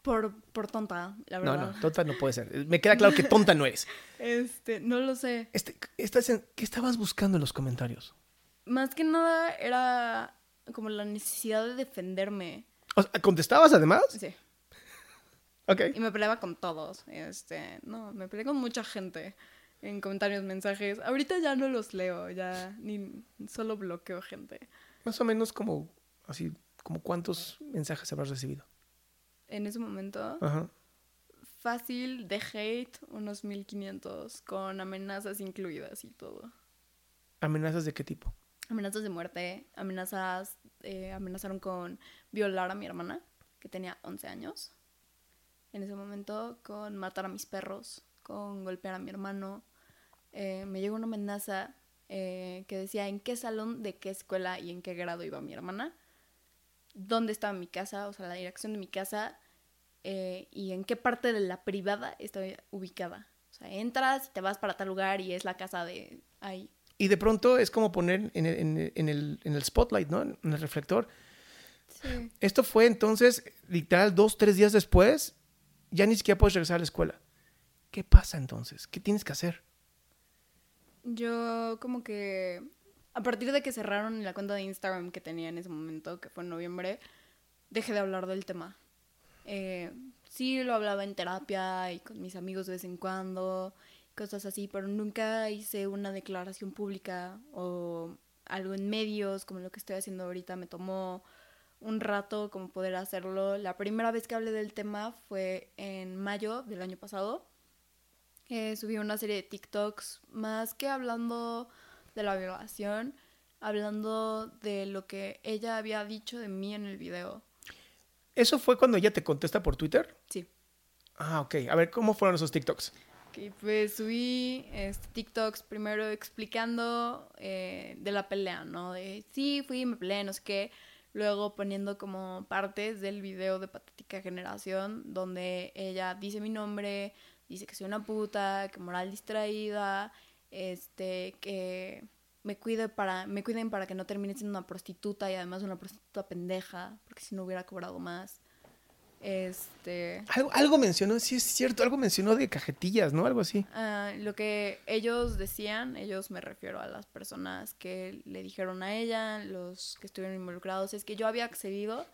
Por, por tonta, la verdad. No, no, tonta no puede ser. Me queda claro que tonta no eres. Este, no lo sé. Este, estás en, ¿Qué estabas buscando en los comentarios? Más que nada era como la necesidad de defenderme. ¿Contestabas además? Sí. Y me peleaba con todos. Este, no, me peleé con mucha gente en comentarios, mensajes. Ahorita ya no los leo, ya ni solo bloqueo gente. Más o menos como así, como cuántos mensajes habrás recibido. En ese momento. Ajá. Fácil de hate, unos 1500, con amenazas incluidas y todo. ¿Amenazas de qué tipo? amenazas de muerte, amenazas, eh, amenazaron con violar a mi hermana, que tenía 11 años. En ese momento, con matar a mis perros, con golpear a mi hermano. Eh, me llegó una amenaza eh, que decía en qué salón, de qué escuela y en qué grado iba mi hermana, dónde estaba mi casa, o sea, la dirección de mi casa y en qué parte de la privada estaba ubicada. O sea, entras y te vas para tal lugar y es la casa de ahí. Y de pronto es como poner en el, spotlight, ¿no? En el reflector. Sí. Esto fue entonces, literal, dos, tres días después, ya ni siquiera puedes regresar a la escuela. ¿Qué pasa entonces? ¿Qué tienes que hacer? Yo como que a partir de que cerraron la cuenta de Instagram que tenía en ese momento, que fue en noviembre, dejé de hablar del tema. Eh, sí lo hablaba en terapia y con mis amigos de vez en cuando cosas así, pero nunca hice una declaración pública o algo en medios como lo que estoy haciendo ahorita. Me tomó un rato como poder hacerlo. La primera vez que hablé del tema fue en mayo del año pasado. Eh, subí una serie de TikToks más que hablando de la violación, hablando de lo que ella había dicho de mí en el video. ¿Eso fue cuando ella te contesta por Twitter? Sí. Ah, ok. A ver, ¿cómo fueron esos TikToks? pues subí este, TikToks primero explicando eh, de la pelea, ¿no? De sí, fui, me peleé, no sé qué. Luego poniendo como partes del video de Patética Generación, donde ella dice mi nombre, dice que soy una puta, que moral distraída, este, que me cuide para, me cuiden para que no termine siendo una prostituta y además una prostituta pendeja, porque si no hubiera cobrado más. Este. Algo, algo mencionó, sí es cierto, algo mencionó de cajetillas, ¿no? Algo así. Ah, lo que ellos decían, ellos me refiero a las personas que le dijeron a ella, los que estuvieron involucrados, es que yo había accedido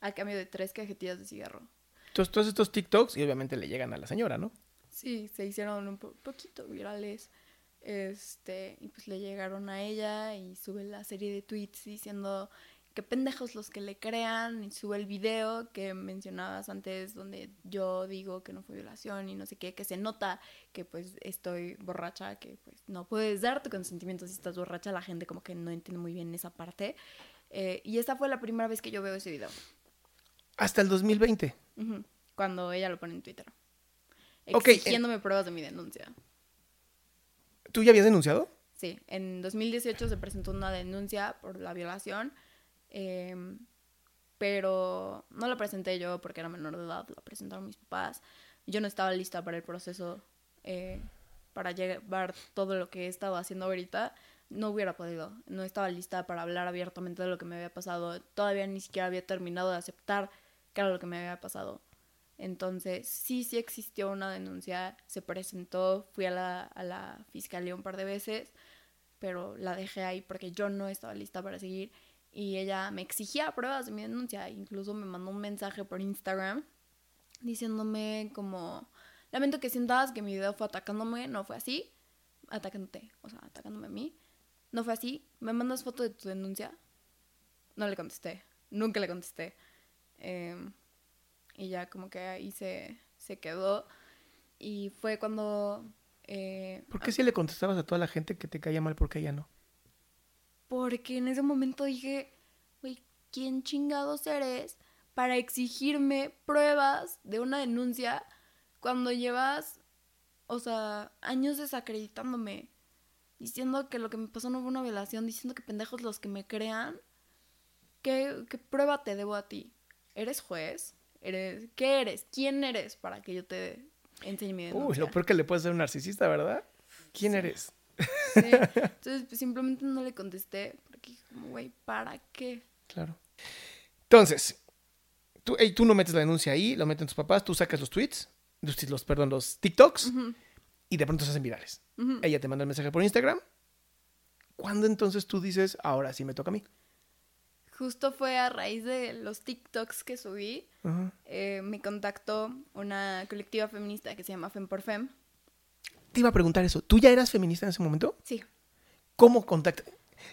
a cambio de tres cajetillas de cigarro. Entonces, todos estos TikToks, y obviamente le llegan a la señora, ¿no? Sí, se hicieron un poquito virales. Este, y pues le llegaron a ella y sube la serie de tweets diciendo qué pendejos los que le crean y sube el video que mencionabas antes donde yo digo que no fue violación y no sé qué, que se nota que pues estoy borracha, que pues no puedes dar tu consentimiento si estás borracha, la gente como que no entiende muy bien esa parte. Eh, y esta fue la primera vez que yo veo ese video. Hasta el 2020. cuando ella lo pone en Twitter. Okay, exigiéndome pruebas de mi denuncia. ¿Tú ya habías denunciado? Sí, en 2018 se presentó una denuncia por la violación Em, pero no la presenté yo porque era menor de edad, la presentaron mis papás. Yo no estaba lista para el proceso, eh, para llevar todo lo que he estado haciendo ahorita. No hubiera podido, no estaba lista para hablar abiertamente de lo que me había pasado. Todavía ni siquiera había terminado de aceptar que era lo que me había pasado. Entonces, sí, sí existió una denuncia, se presentó, fui a la, a la fiscalía un par de veces, pero la dejé ahí porque yo no estaba lista para seguir y ella me exigía pruebas de mi denuncia, incluso me mandó un mensaje por Instagram diciéndome como, lamento que sientas que mi video fue atacándome, no fue así, atacándote, o sea, atacándome a mí, no fue así, me mandas foto de tu denuncia, no le contesté, nunca le contesté. Eh, y ya como que ahí se, se quedó. Y fue cuando... Eh, ¿Por qué si le contestabas a toda la gente que te caía mal porque ella no? Porque en ese momento dije, güey, ¿quién chingados eres para exigirme pruebas de una denuncia cuando llevas, o sea, años desacreditándome? Diciendo que lo que me pasó no fue una violación, diciendo que pendejos los que me crean. ¿Qué, qué prueba te debo a ti? ¿Eres juez? ¿Eres, ¿Qué eres? ¿Quién eres para que yo te enseñe mi denuncia? Uy, lo peor que le puede ser un narcisista, ¿verdad? ¿Quién eres? Sí. Entonces, pues, simplemente no le contesté porque como, güey, ¿para qué? Claro. Entonces, tú, tú no metes la denuncia ahí, lo meten tus papás, tú sacas los tweets, los, los perdón, los TikToks, y de pronto se hacen virales. Ella te manda el mensaje por Instagram. ¿Cuándo entonces tú dices, ahora sí me toca a mí? justo fue a raíz de los TikToks que subí, eh, me contactó una colectiva feminista que se llama Fem por Fem. Te iba a preguntar eso. ¿Tú ya eras feminista en ese momento? Sí. ¿Cómo contacta?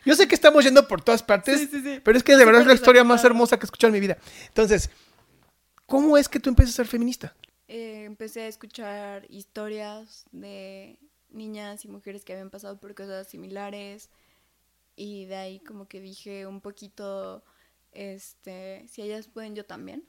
Yo sé que estamos yendo por todas partes, pero es que de verdad es la historia más hermosa que he escuchado en mi vida. Entonces, ¿cómo es que tú empiezas a ser feminista? Eh, empecé a escuchar historias de niñas y mujeres que habían pasado por cosas similares y de ahí como que dije un poquito, este, si ellas pueden, yo también.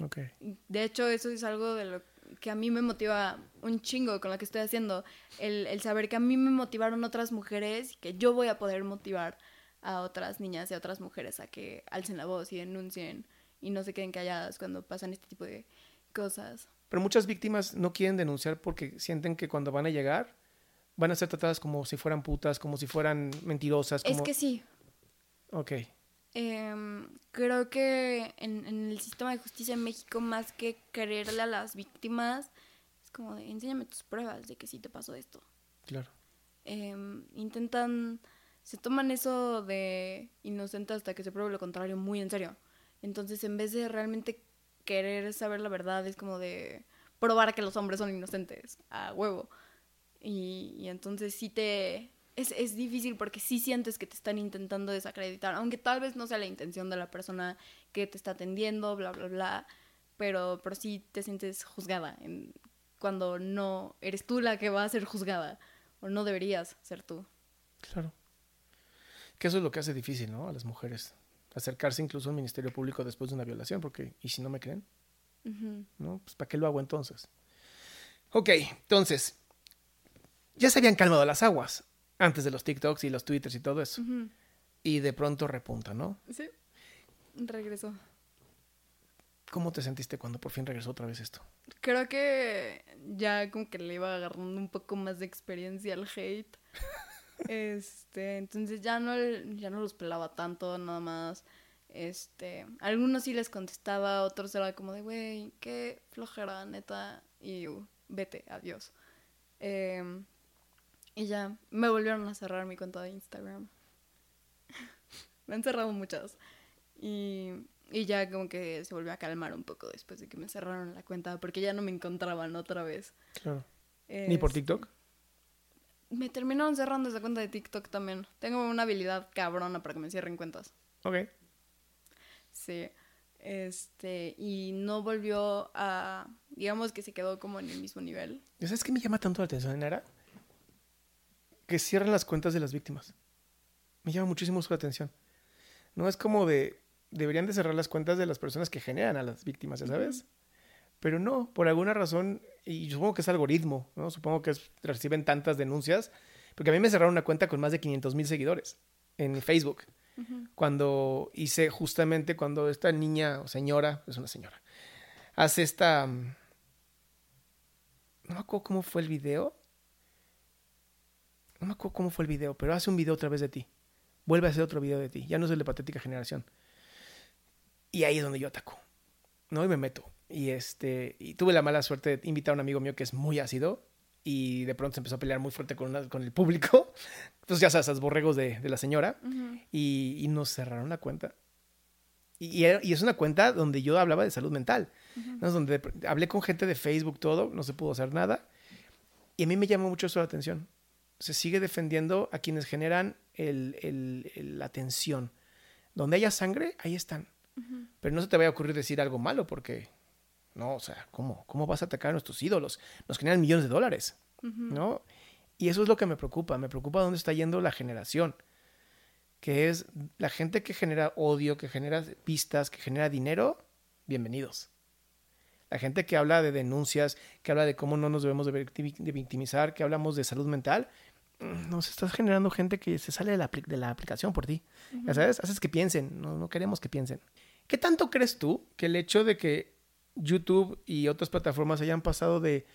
Okay. De hecho, eso es algo de lo que a mí me motiva un chingo con lo que estoy haciendo. El, el saber que a mí me motivaron otras mujeres y que yo voy a poder motivar a otras niñas y a otras mujeres a que alcen la voz y denuncien y no se queden calladas cuando pasan este tipo de cosas. Pero muchas víctimas no quieren denunciar porque sienten que cuando van a llegar van a ser tratadas como si fueran putas, como si fueran mentirosas. Como... Es que sí. Ok. Eh, creo que en, en, el sistema de justicia en México, más que quererle a las víctimas, es como de, enséñame tus pruebas de que sí te pasó esto. Claro. Eh, intentan, se toman eso de inocente hasta que se pruebe lo contrario muy en serio. Entonces, en vez de realmente querer saber la verdad, es como de probar que los hombres son inocentes, a huevo. Y, y entonces sí te... Es, es, difícil porque sí sientes que te están intentando desacreditar, aunque tal vez no sea la intención de la persona que te está atendiendo, bla, bla, bla, pero, pero sí te sientes juzgada en, cuando no eres tú la que va a ser juzgada, o no deberías ser tú. Claro. Que eso es lo que hace difícil, ¿no? A las mujeres. Acercarse incluso al Ministerio Público después de una violación, porque, ¿y si no me creen? Uh -huh. ¿No? Pues ¿para qué lo hago entonces? Ok, entonces, ya se habían calmado las aguas antes de los TikToks y los Twitters y todo eso. Uh -huh. Y de pronto repunta, ¿no? Sí. Regresó. ¿Cómo te sentiste cuando por fin regresó otra vez esto? Creo que ya como que le iba agarrando un poco más de experiencia al hate. este, entonces ya no, ya no los pelaba tanto, nada más. Este, algunos sí les contestaba, otros era como de, güey, qué flojera, neta. Y uh, vete, adiós. Eh, y ya, me volvieron a cerrar mi cuenta de Instagram. me han cerrado muchas. Y, y, ya como que se volvió a calmar un poco después de que me cerraron la cuenta, porque ya no me encontraban otra vez. Claro. Es, ¿Ni por TikTok? Me terminaron cerrando esa cuenta de TikTok también. Tengo una habilidad cabrona para que me cierren cuentas. Ok. Sí. Este, y no volvió a, digamos que se quedó como en el mismo nivel. ¿Sabes qué me llama tanto la atención, Nara? Que cierran las cuentas de las víctimas. Me llama muchísimo su atención. No es como de, deberían de cerrar las cuentas de las personas que generan a las víctimas, ¿ya sabes? Pero no, por alguna razón, y supongo que es algoritmo, ¿no? Supongo que es, reciben tantas denuncias, porque a mí me cerraron una cuenta con más de 500 mil seguidores en Facebook. Cuando hice justamente cuando esta niña o señora, es una señora, hace esta... mm, No me acuerdo cómo fue el video. No me acuerdo cómo fue el video, pero hace un video otra vez de ti. Vuelve a hacer otro video de ti. Ya no es el de Patética Generación. Y ahí es donde yo ataco. ¿No? Y me meto. Y este. Y tuve la mala suerte de invitar a un amigo mío que es muy ácido. Y de pronto se empezó a pelear muy fuerte con, una- con el público. Pues ya sabes, los borregos de, de la señora. y, y nos cerraron la cuenta. Y, y es una cuenta donde yo hablaba de salud mental. ¿no? Donde de- hablé con gente de Facebook, todo, no se pudo hacer nada. Y a mí me llamó mucho eso la atención. Se sigue defendiendo a quienes generan el- el- el- la atención. Donde haya sangre, ahí están. Pero no se te vaya a ocurrir decir algo malo porque, no, o sea, ¿cómo? ¿Cómo vas a atacar a nuestros ídolos? Nos generan millones de dólares, ¿no? Y eso es lo que me preocupa. Me preocupa dónde está yendo la generación. Que es la gente que genera odio, que genera vistas, que genera dinero. Bienvenidos. La gente que habla de denuncias, que habla de cómo no nos debemos de victimi- de victimizar, que hablamos de salud mental, nos estás generando gente que se sale de la, de la aplicación por ti. Ya sabes, haces que piensen, no, no queremos que piensen. ¿Qué tanto crees tú que el hecho de que YouTube y otras plataformas hayan pasado de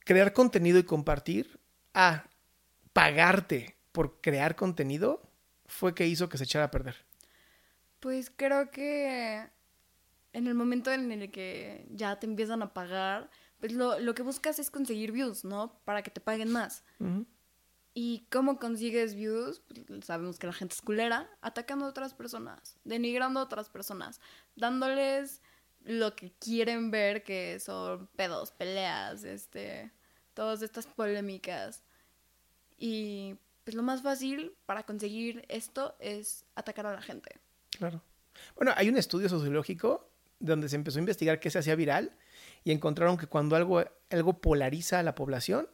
crear contenido y compartir a pagarte por crear contenido fue que hizo que se echara a perder? Pues creo que en el momento en el que ya te empiezan a pagar, pues lo, lo que buscas es conseguir views, ¿no? Para que te paguen más. ¿Y cómo consigues views? Sabemos que la gente es culera, atacando a otras personas, denigrando a otras personas, dándoles lo que quieren ver, que son pedos, peleas, este, todas estas polémicas. Y pues lo más fácil para conseguir esto es atacar a la gente. Claro. Bueno, hay un estudio sociológico donde se empezó a investigar qué se hacía viral y encontraron que cuando algo, algo polariza a la población,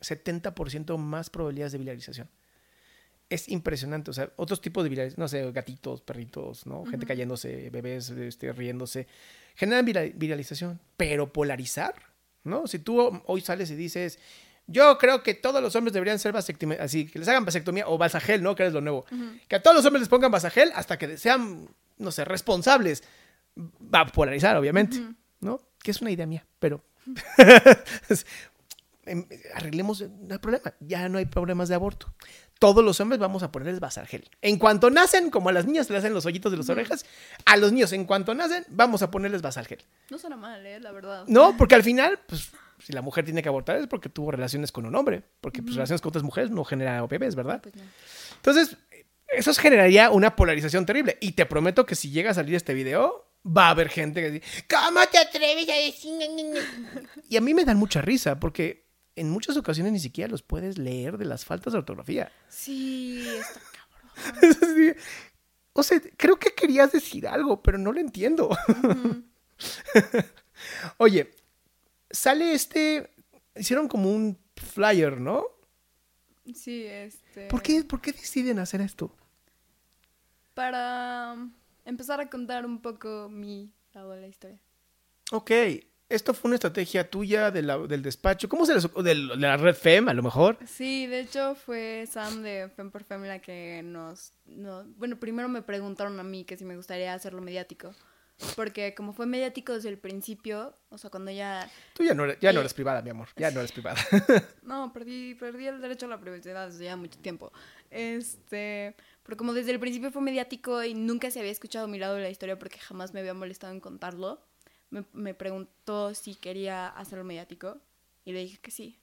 70% más probabilidades de viralización. Es impresionante, o sea, otros tipos de viralización, no sé, gatitos, perritos, ¿no? Gente cayéndose, bebés este, riéndose, generan vira- viralización, pero polarizar, ¿no? Si tú hoy sales y dices, yo creo que todos los hombres deberían ser vasectomía, así, que les hagan vasectomía o vasagel, ¿no? Que es lo nuevo. Que a todos los hombres les pongan vasagel hasta que sean, no sé, responsables. Va a polarizar, obviamente, ¿no? Que es una idea mía, pero arreglemos el problema. Ya no hay problemas de aborto. Todos los hombres vamos a ponerles vasagel. En cuanto nacen, como a las niñas le hacen los hoyitos de las orejas, a los niños, en cuanto nacen, vamos a ponerles vasagel. No suena mal, ¿eh? La verdad. No, porque al final, pues, si la mujer tiene que abortar es porque tuvo relaciones con un hombre. Porque pues, relaciones con otras mujeres no genera bebés, ¿verdad? Pues no. Entonces, eso generaría una polarización terrible. Y te prometo que si llega a salir este video, va a haber gente que dice, ¿cómo te atreves a decir? ña, ña, ña?" Y a mí me dan mucha risa porque en muchas ocasiones ni siquiera los puedes leer de las faltas de ortografía. Sí, está cabrón. O sea, creo que querías decir algo, pero no lo entiendo. Oye, sale este. Hicieron como un flyer, ¿no? Sí, este. ¿Por qué, ¿Por qué deciden hacer esto? Para empezar a contar un poco mi lado de la historia. Ok, esto fue una estrategia tuya de la- del despacho. ¿Cómo se les del- de la red FEM, a lo mejor? Sí, de hecho fue Sam de Fem por Fem la que nos, nos- Bueno, primero me preguntaron a mí que si me gustaría hacerlo mediático. Porque como fue mediático desde el principio, o sea, cuando ya... Tú ya no, eres, ya no Eh, eres privada, mi amor. Ya no eres privada. No, perdí, perdí el derecho a la privacidad desde ya mucho tiempo. Este, pero como desde el principio fue mediático y nunca se había escuchado mi lado de la historia porque jamás me había molestado en contarlo, me, preguntó si quería hacerlo mediático y le dije que sí.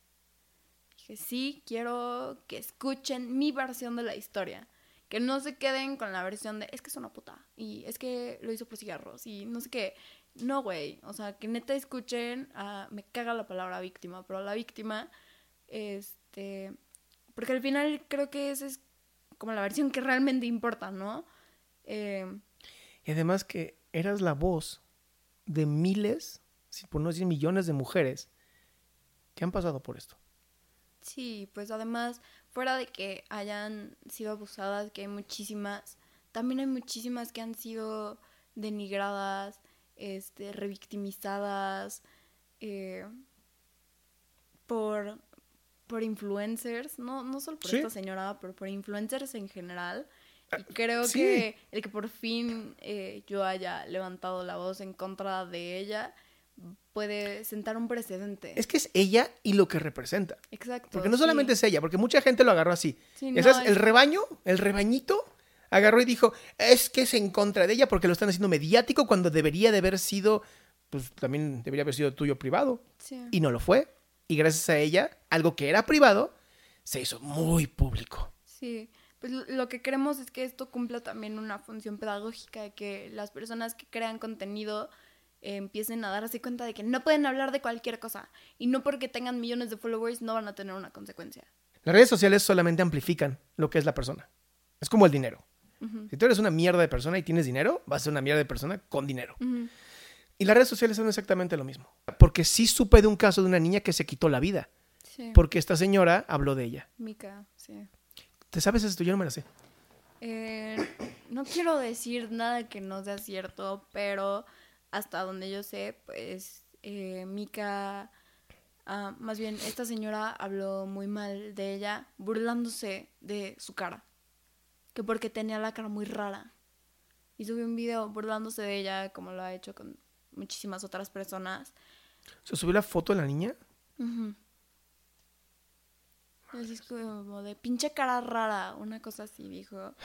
Dije, sí, quiero que escuchen mi versión de la historia. Que no se queden con la versión de, es que es una puta. Y es que lo hizo por cigarros. Y no sé qué. No, güey. O sea, que neta escuchen a... Me caga la palabra víctima, pero la víctima, este... Porque al final creo que esa es como la versión que realmente importa, ¿no? Eh, y además que eras la voz de miles, si por no decir millones de mujeres que han pasado por esto. Sí, pues además, fuera de que hayan sido abusadas, que hay muchísimas, también hay muchísimas que han sido denigradas, este, revictimizadas eh, por, por influencers, no, no solo por Sí. esta señora, pero por influencers en general. Creo sí. que el que por fin eh, yo haya levantado la voz en contra de ella puede sentar un precedente. Es que es ella y lo que representa. Exacto. Porque no sí. solamente es ella, porque mucha gente lo agarró así. Sí, no, es- el rebaño, el rebañito, agarró y dijo, es que es en contra de ella porque lo están haciendo mediático cuando debería de haber sido, pues también debería haber sido tuyo privado. Sí. Y no lo fue. Y gracias a ella, algo que era privado, se hizo muy público. Sí, pues lo- que queremos es que esto cumpla también una función pedagógica, de que las personas que crean contenido eh, empiecen a darse cuenta de que no pueden hablar de cualquier cosa y no porque tengan millones de followers no van a tener una consecuencia. Las redes sociales solamente amplifican lo que es la persona. Es como el dinero. Si tú eres una mierda de persona y tienes dinero, vas a ser una mierda de persona con dinero. Y las redes sociales son exactamente lo mismo. Porque sí supe de un caso de una niña que se quitó la vida. Sí. Porque esta señora habló de ella. Mica, sí. ¿Te sabes esto? Yo no me la sé. Eh, no quiero decir nada que no sea cierto, pero hasta donde yo sé, pues eh, Mika, ah, más bien esta señora habló muy mal de ella, burlándose de su cara, que porque tenía la cara muy rara. Y subió un video burlándose de ella, como lo ha hecho con muchísimas otras personas. ¿Se subió la foto de la niña? Así es como de pinche cara rara, una cosa así, dijo.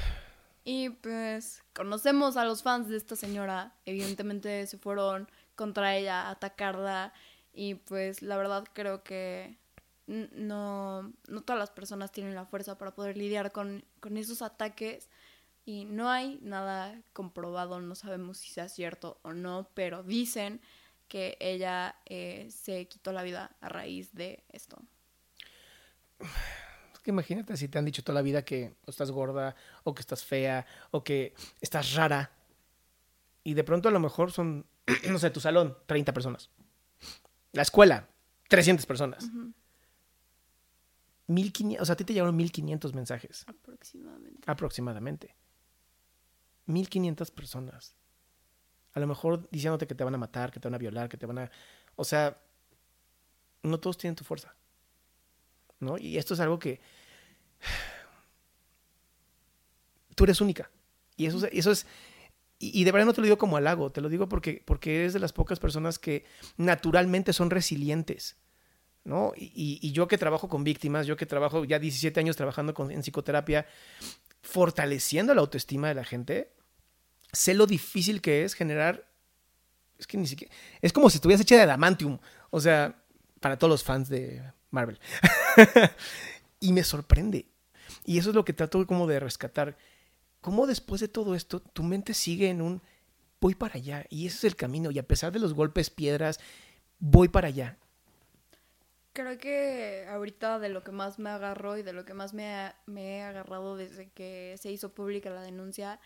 Y pues conocemos a los fans de esta señora, evidentemente se fueron contra ella a atacarla y pues la verdad creo que no, no todas las personas tienen la fuerza para poder lidiar con, con esos ataques y no hay nada comprobado, no sabemos si sea cierto o no, pero dicen que ella eh, se quitó la vida a raíz de esto. Es que imagínate si te han dicho toda la vida que estás gorda, o que estás fea, o que estás rara. Y de pronto a lo mejor son, no sé, tu salón, 30 personas. La escuela, 300 personas. 1500, o sea, a ti te llegaron 1500 mensajes, Aproximadamente. aproximadamente. 1500 personas. A lo mejor diciéndote que te van a matar, que te van a violar, que te van a... O sea, no todos tienen tu fuerza. ¿No? Y esto es algo que... Tú eres única. Y eso, es- eso es... Y, y de verdad no te lo digo como halago, te lo digo porque, porque eres de las pocas personas que naturalmente son resilientes. ¿no? Y yo que trabajo con víctimas, yo que trabajo ya 17 años trabajando con, en psicoterapia, fortaleciendo la autoestima de la gente, sé lo difícil que es generar. Es que ni siquiera. Es como si estuvieras hecha de adamantium. O sea, para todos los fans de Marvel. y me sorprende. Y eso es lo que trato como de rescatar. Cómo después de todo esto, tu mente sigue en un voy para allá. Y ese es el camino. Y a pesar de los golpes, piedras, voy para allá. Creo que ahorita de lo que más me agarró y de lo que más me, me he agarrado desde que se hizo pública la denuncia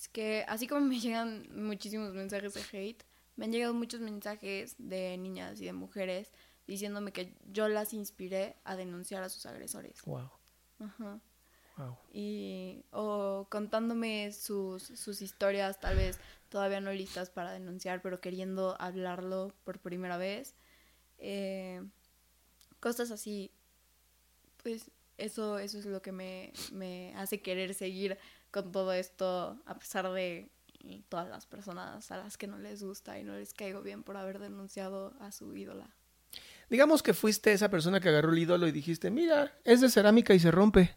es que así como me llegan muchísimos mensajes de hate, me han llegado muchos mensajes de niñas y de mujeres diciéndome que yo las inspiré a denunciar a sus agresores. Wow. Ajá. Wow. y o contándome sus, sus historias, tal vez todavía no listas para denunciar, pero queriendo hablarlo por primera vez. Eh, cosas así, pues eso, eso es lo que me, me hace querer seguir con todo esto, a pesar de todas las personas a las que no les gusta y no les caigo bien por haber denunciado a su ídola. Digamos que fuiste esa persona que agarró el ídolo y dijiste, mira, es de cerámica y se rompe.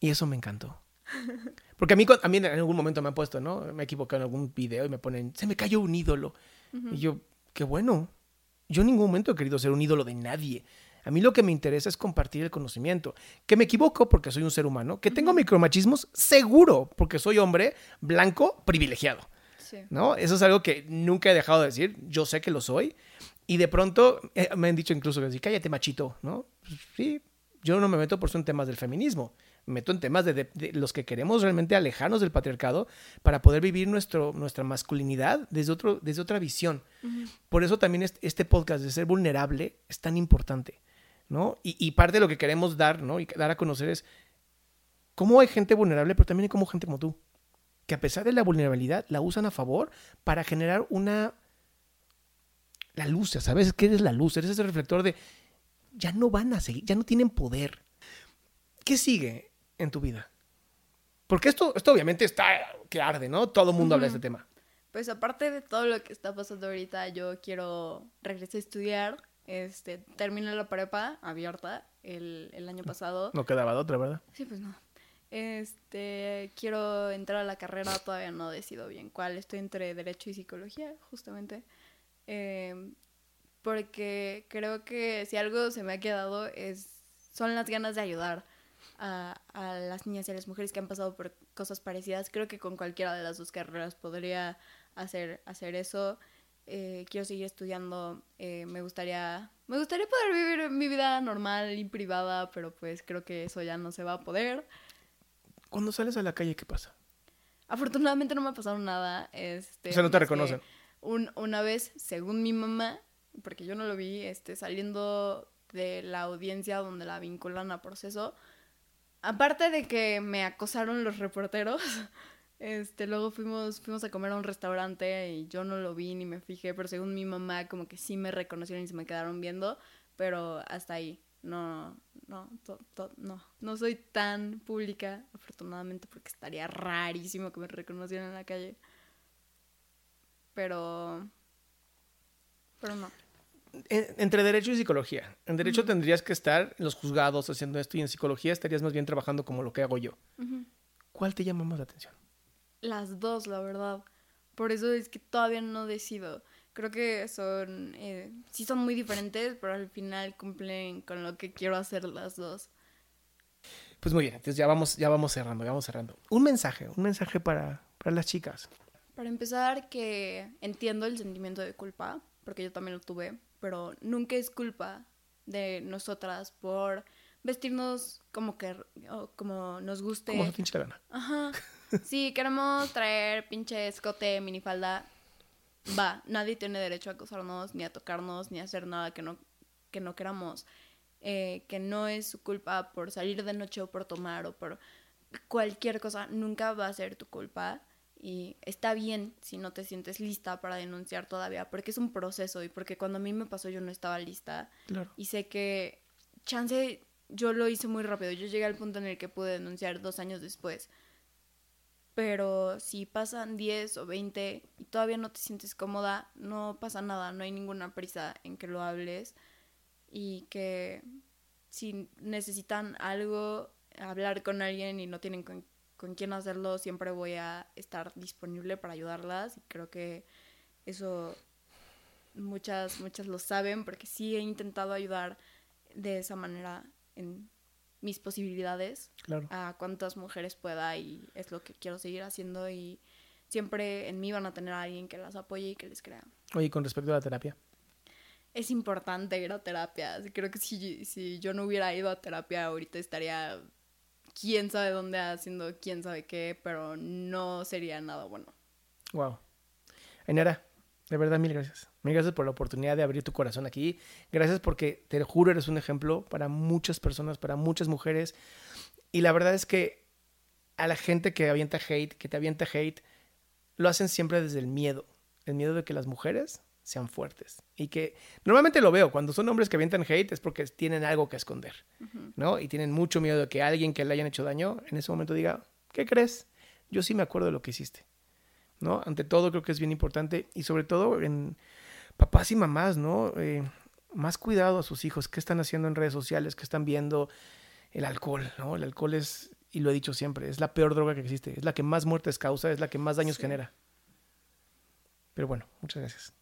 Y eso me encantó. Porque a mí, a mí en algún momento me han puesto, ¿no? Me he equivocado en algún video y me ponen, se me cayó un ídolo. Y yo, qué bueno. Yo en ningún momento he querido ser un ídolo de nadie. A mí lo que me interesa es compartir el conocimiento. Que me equivoco porque soy un ser humano. Que tengo micromachismos, seguro, porque soy hombre blanco privilegiado. Sí. ¿no? Eso es algo que nunca he dejado de decir. Yo sé que lo soy. Y de pronto eh, me han dicho incluso que decir, cállate machito, ¿no? Pues, sí, yo no me meto por eso en temas del feminismo. Me meto en temas de, de- de los que queremos realmente alejarnos del patriarcado para poder vivir nuestro, nuestra masculinidad desde, otro, desde otra visión. Por eso también este, este podcast de ser vulnerable es tan importante, ¿no? Y, y parte de lo que queremos dar, ¿no? Y dar a conocer es cómo hay gente vulnerable, pero también hay como gente como tú que a pesar de la vulnerabilidad la usan a favor para generar una la luz, ya ¿sabes qué eres la luz? Eres ese reflector de ya no van a seguir, ya no tienen poder. ¿Qué sigue en tu vida? Porque esto, esto obviamente está que arde, ¿no? Todo el mundo habla de este tema. Pues aparte de todo lo que está pasando ahorita, yo quiero regresar a estudiar. Este, terminé la prepa abierta el, el año pasado. No quedaba de otra, ¿verdad? Sí, pues no. Este, quiero entrar a la carrera, todavía no decido bien cuál. Estoy entre Derecho y Psicología, justamente. Em, porque creo que si algo se me ha quedado es son las ganas de ayudar a, a, las niñas y a las mujeres que han pasado por cosas parecidas. Creo que con cualquiera de las dos carreras podría hacer, hacer eso. Eh, quiero seguir estudiando. Eh, me gustaría me gustaría poder vivir mi vida normal y privada, pero pues creo que eso ya no se va a poder. Cuando sales a la calle, ¿qué pasa? Afortunadamente no me ha pasado nada. Este, o sea, no te reconocen. Un, una vez, según mi mamá, porque yo no lo vi, este, saliendo de la audiencia donde la vinculan a proceso, aparte de que me acosaron los reporteros, este, luego fuimos, fuimos a comer a un restaurante y yo no lo vi ni me fijé, pero según mi mamá como que sí me reconocieron y se me quedaron viendo, pero hasta ahí no, no, no, no soy tan pública, afortunadamente, porque estaría rarísimo que me reconocieran en la calle. Pero, pero no. entre derecho y psicología. En derecho tendrías que estar en los juzgados haciendo esto y en psicología estarías más bien trabajando como lo que hago yo. ¿Cuál te llama más la atención? Las dos, la verdad. Por eso es que todavía no decido creo que son, eh, sí son muy diferentes, pero al final cumplen con lo que quiero hacer las dos. Pues muy bien, entonces ya vamos, ya vamos cerrando, ya vamos cerrando. Un mensaje, un mensaje para, para las chicas. Para empezar, que entiendo el sentimiento de culpa, porque yo también lo tuve, pero nunca es culpa de nosotras por vestirnos como que como nos guste. Como pinche gana. Ajá. Sí, queremos traer pinche escote, minifalda va, nadie tiene derecho a acosarnos, ni a tocarnos, ni a hacer nada que no, que no queramos. Eh, que no es su culpa por salir de noche o por tomar o por cualquier cosa, nunca va a ser tu culpa. Y está bien si no te sientes lista para denunciar todavía, porque es un proceso y porque cuando a mí me pasó yo no estaba lista. Y sé que chance yo lo hice muy rápido. Yo llegué al punto en el que pude denunciar dos años después. Pero si pasan 10 o 20 y todavía no te sientes cómoda, no pasa nada, no hay ninguna prisa en que lo hables y que si necesitan algo, hablar con alguien y no tienen con, con quién hacerlo, siempre voy a estar disponible para ayudarlas y creo que eso muchas, muchas lo saben porque sí he intentado ayudar de esa manera en mis posibilidades a cuántas mujeres pueda y es lo que quiero seguir haciendo y siempre en mí van a tener a alguien que las apoye y que les crea. Oye, con respecto a la terapia. Es importante ir a terapia. Creo que si, si yo no hubiera ido a terapia ahorita estaría quién sabe dónde haciendo quién sabe qué, pero no sería nada bueno. Wow. Ainara, de verdad, mil gracias. Mil gracias por la oportunidad de abrir tu corazón aquí. Gracias porque, te juro, eres un ejemplo para muchas personas, para muchas mujeres. Y la verdad es que a la gente que avienta hate, que te avienta hate, lo hacen siempre desde el miedo. El miedo de que las mujeres sean fuertes. Y que normalmente lo veo, cuando son hombres que avientan hate es porque tienen algo que esconder, ¿no? Y tienen mucho miedo de que alguien que le hayan hecho daño en ese momento diga, ¿qué crees? Yo sí me acuerdo de lo que hiciste. ¿no? Ante todo creo que es bien importante y sobre todo en papás y mamás, ¿no? Eh, más cuidado a sus hijos, qué están haciendo en redes sociales, qué están viendo, el alcohol, ¿no? El alcohol es, y lo he dicho siempre, es la peor droga que existe, es la que más muertes causa, es la que más daños genera. Pero bueno, muchas gracias.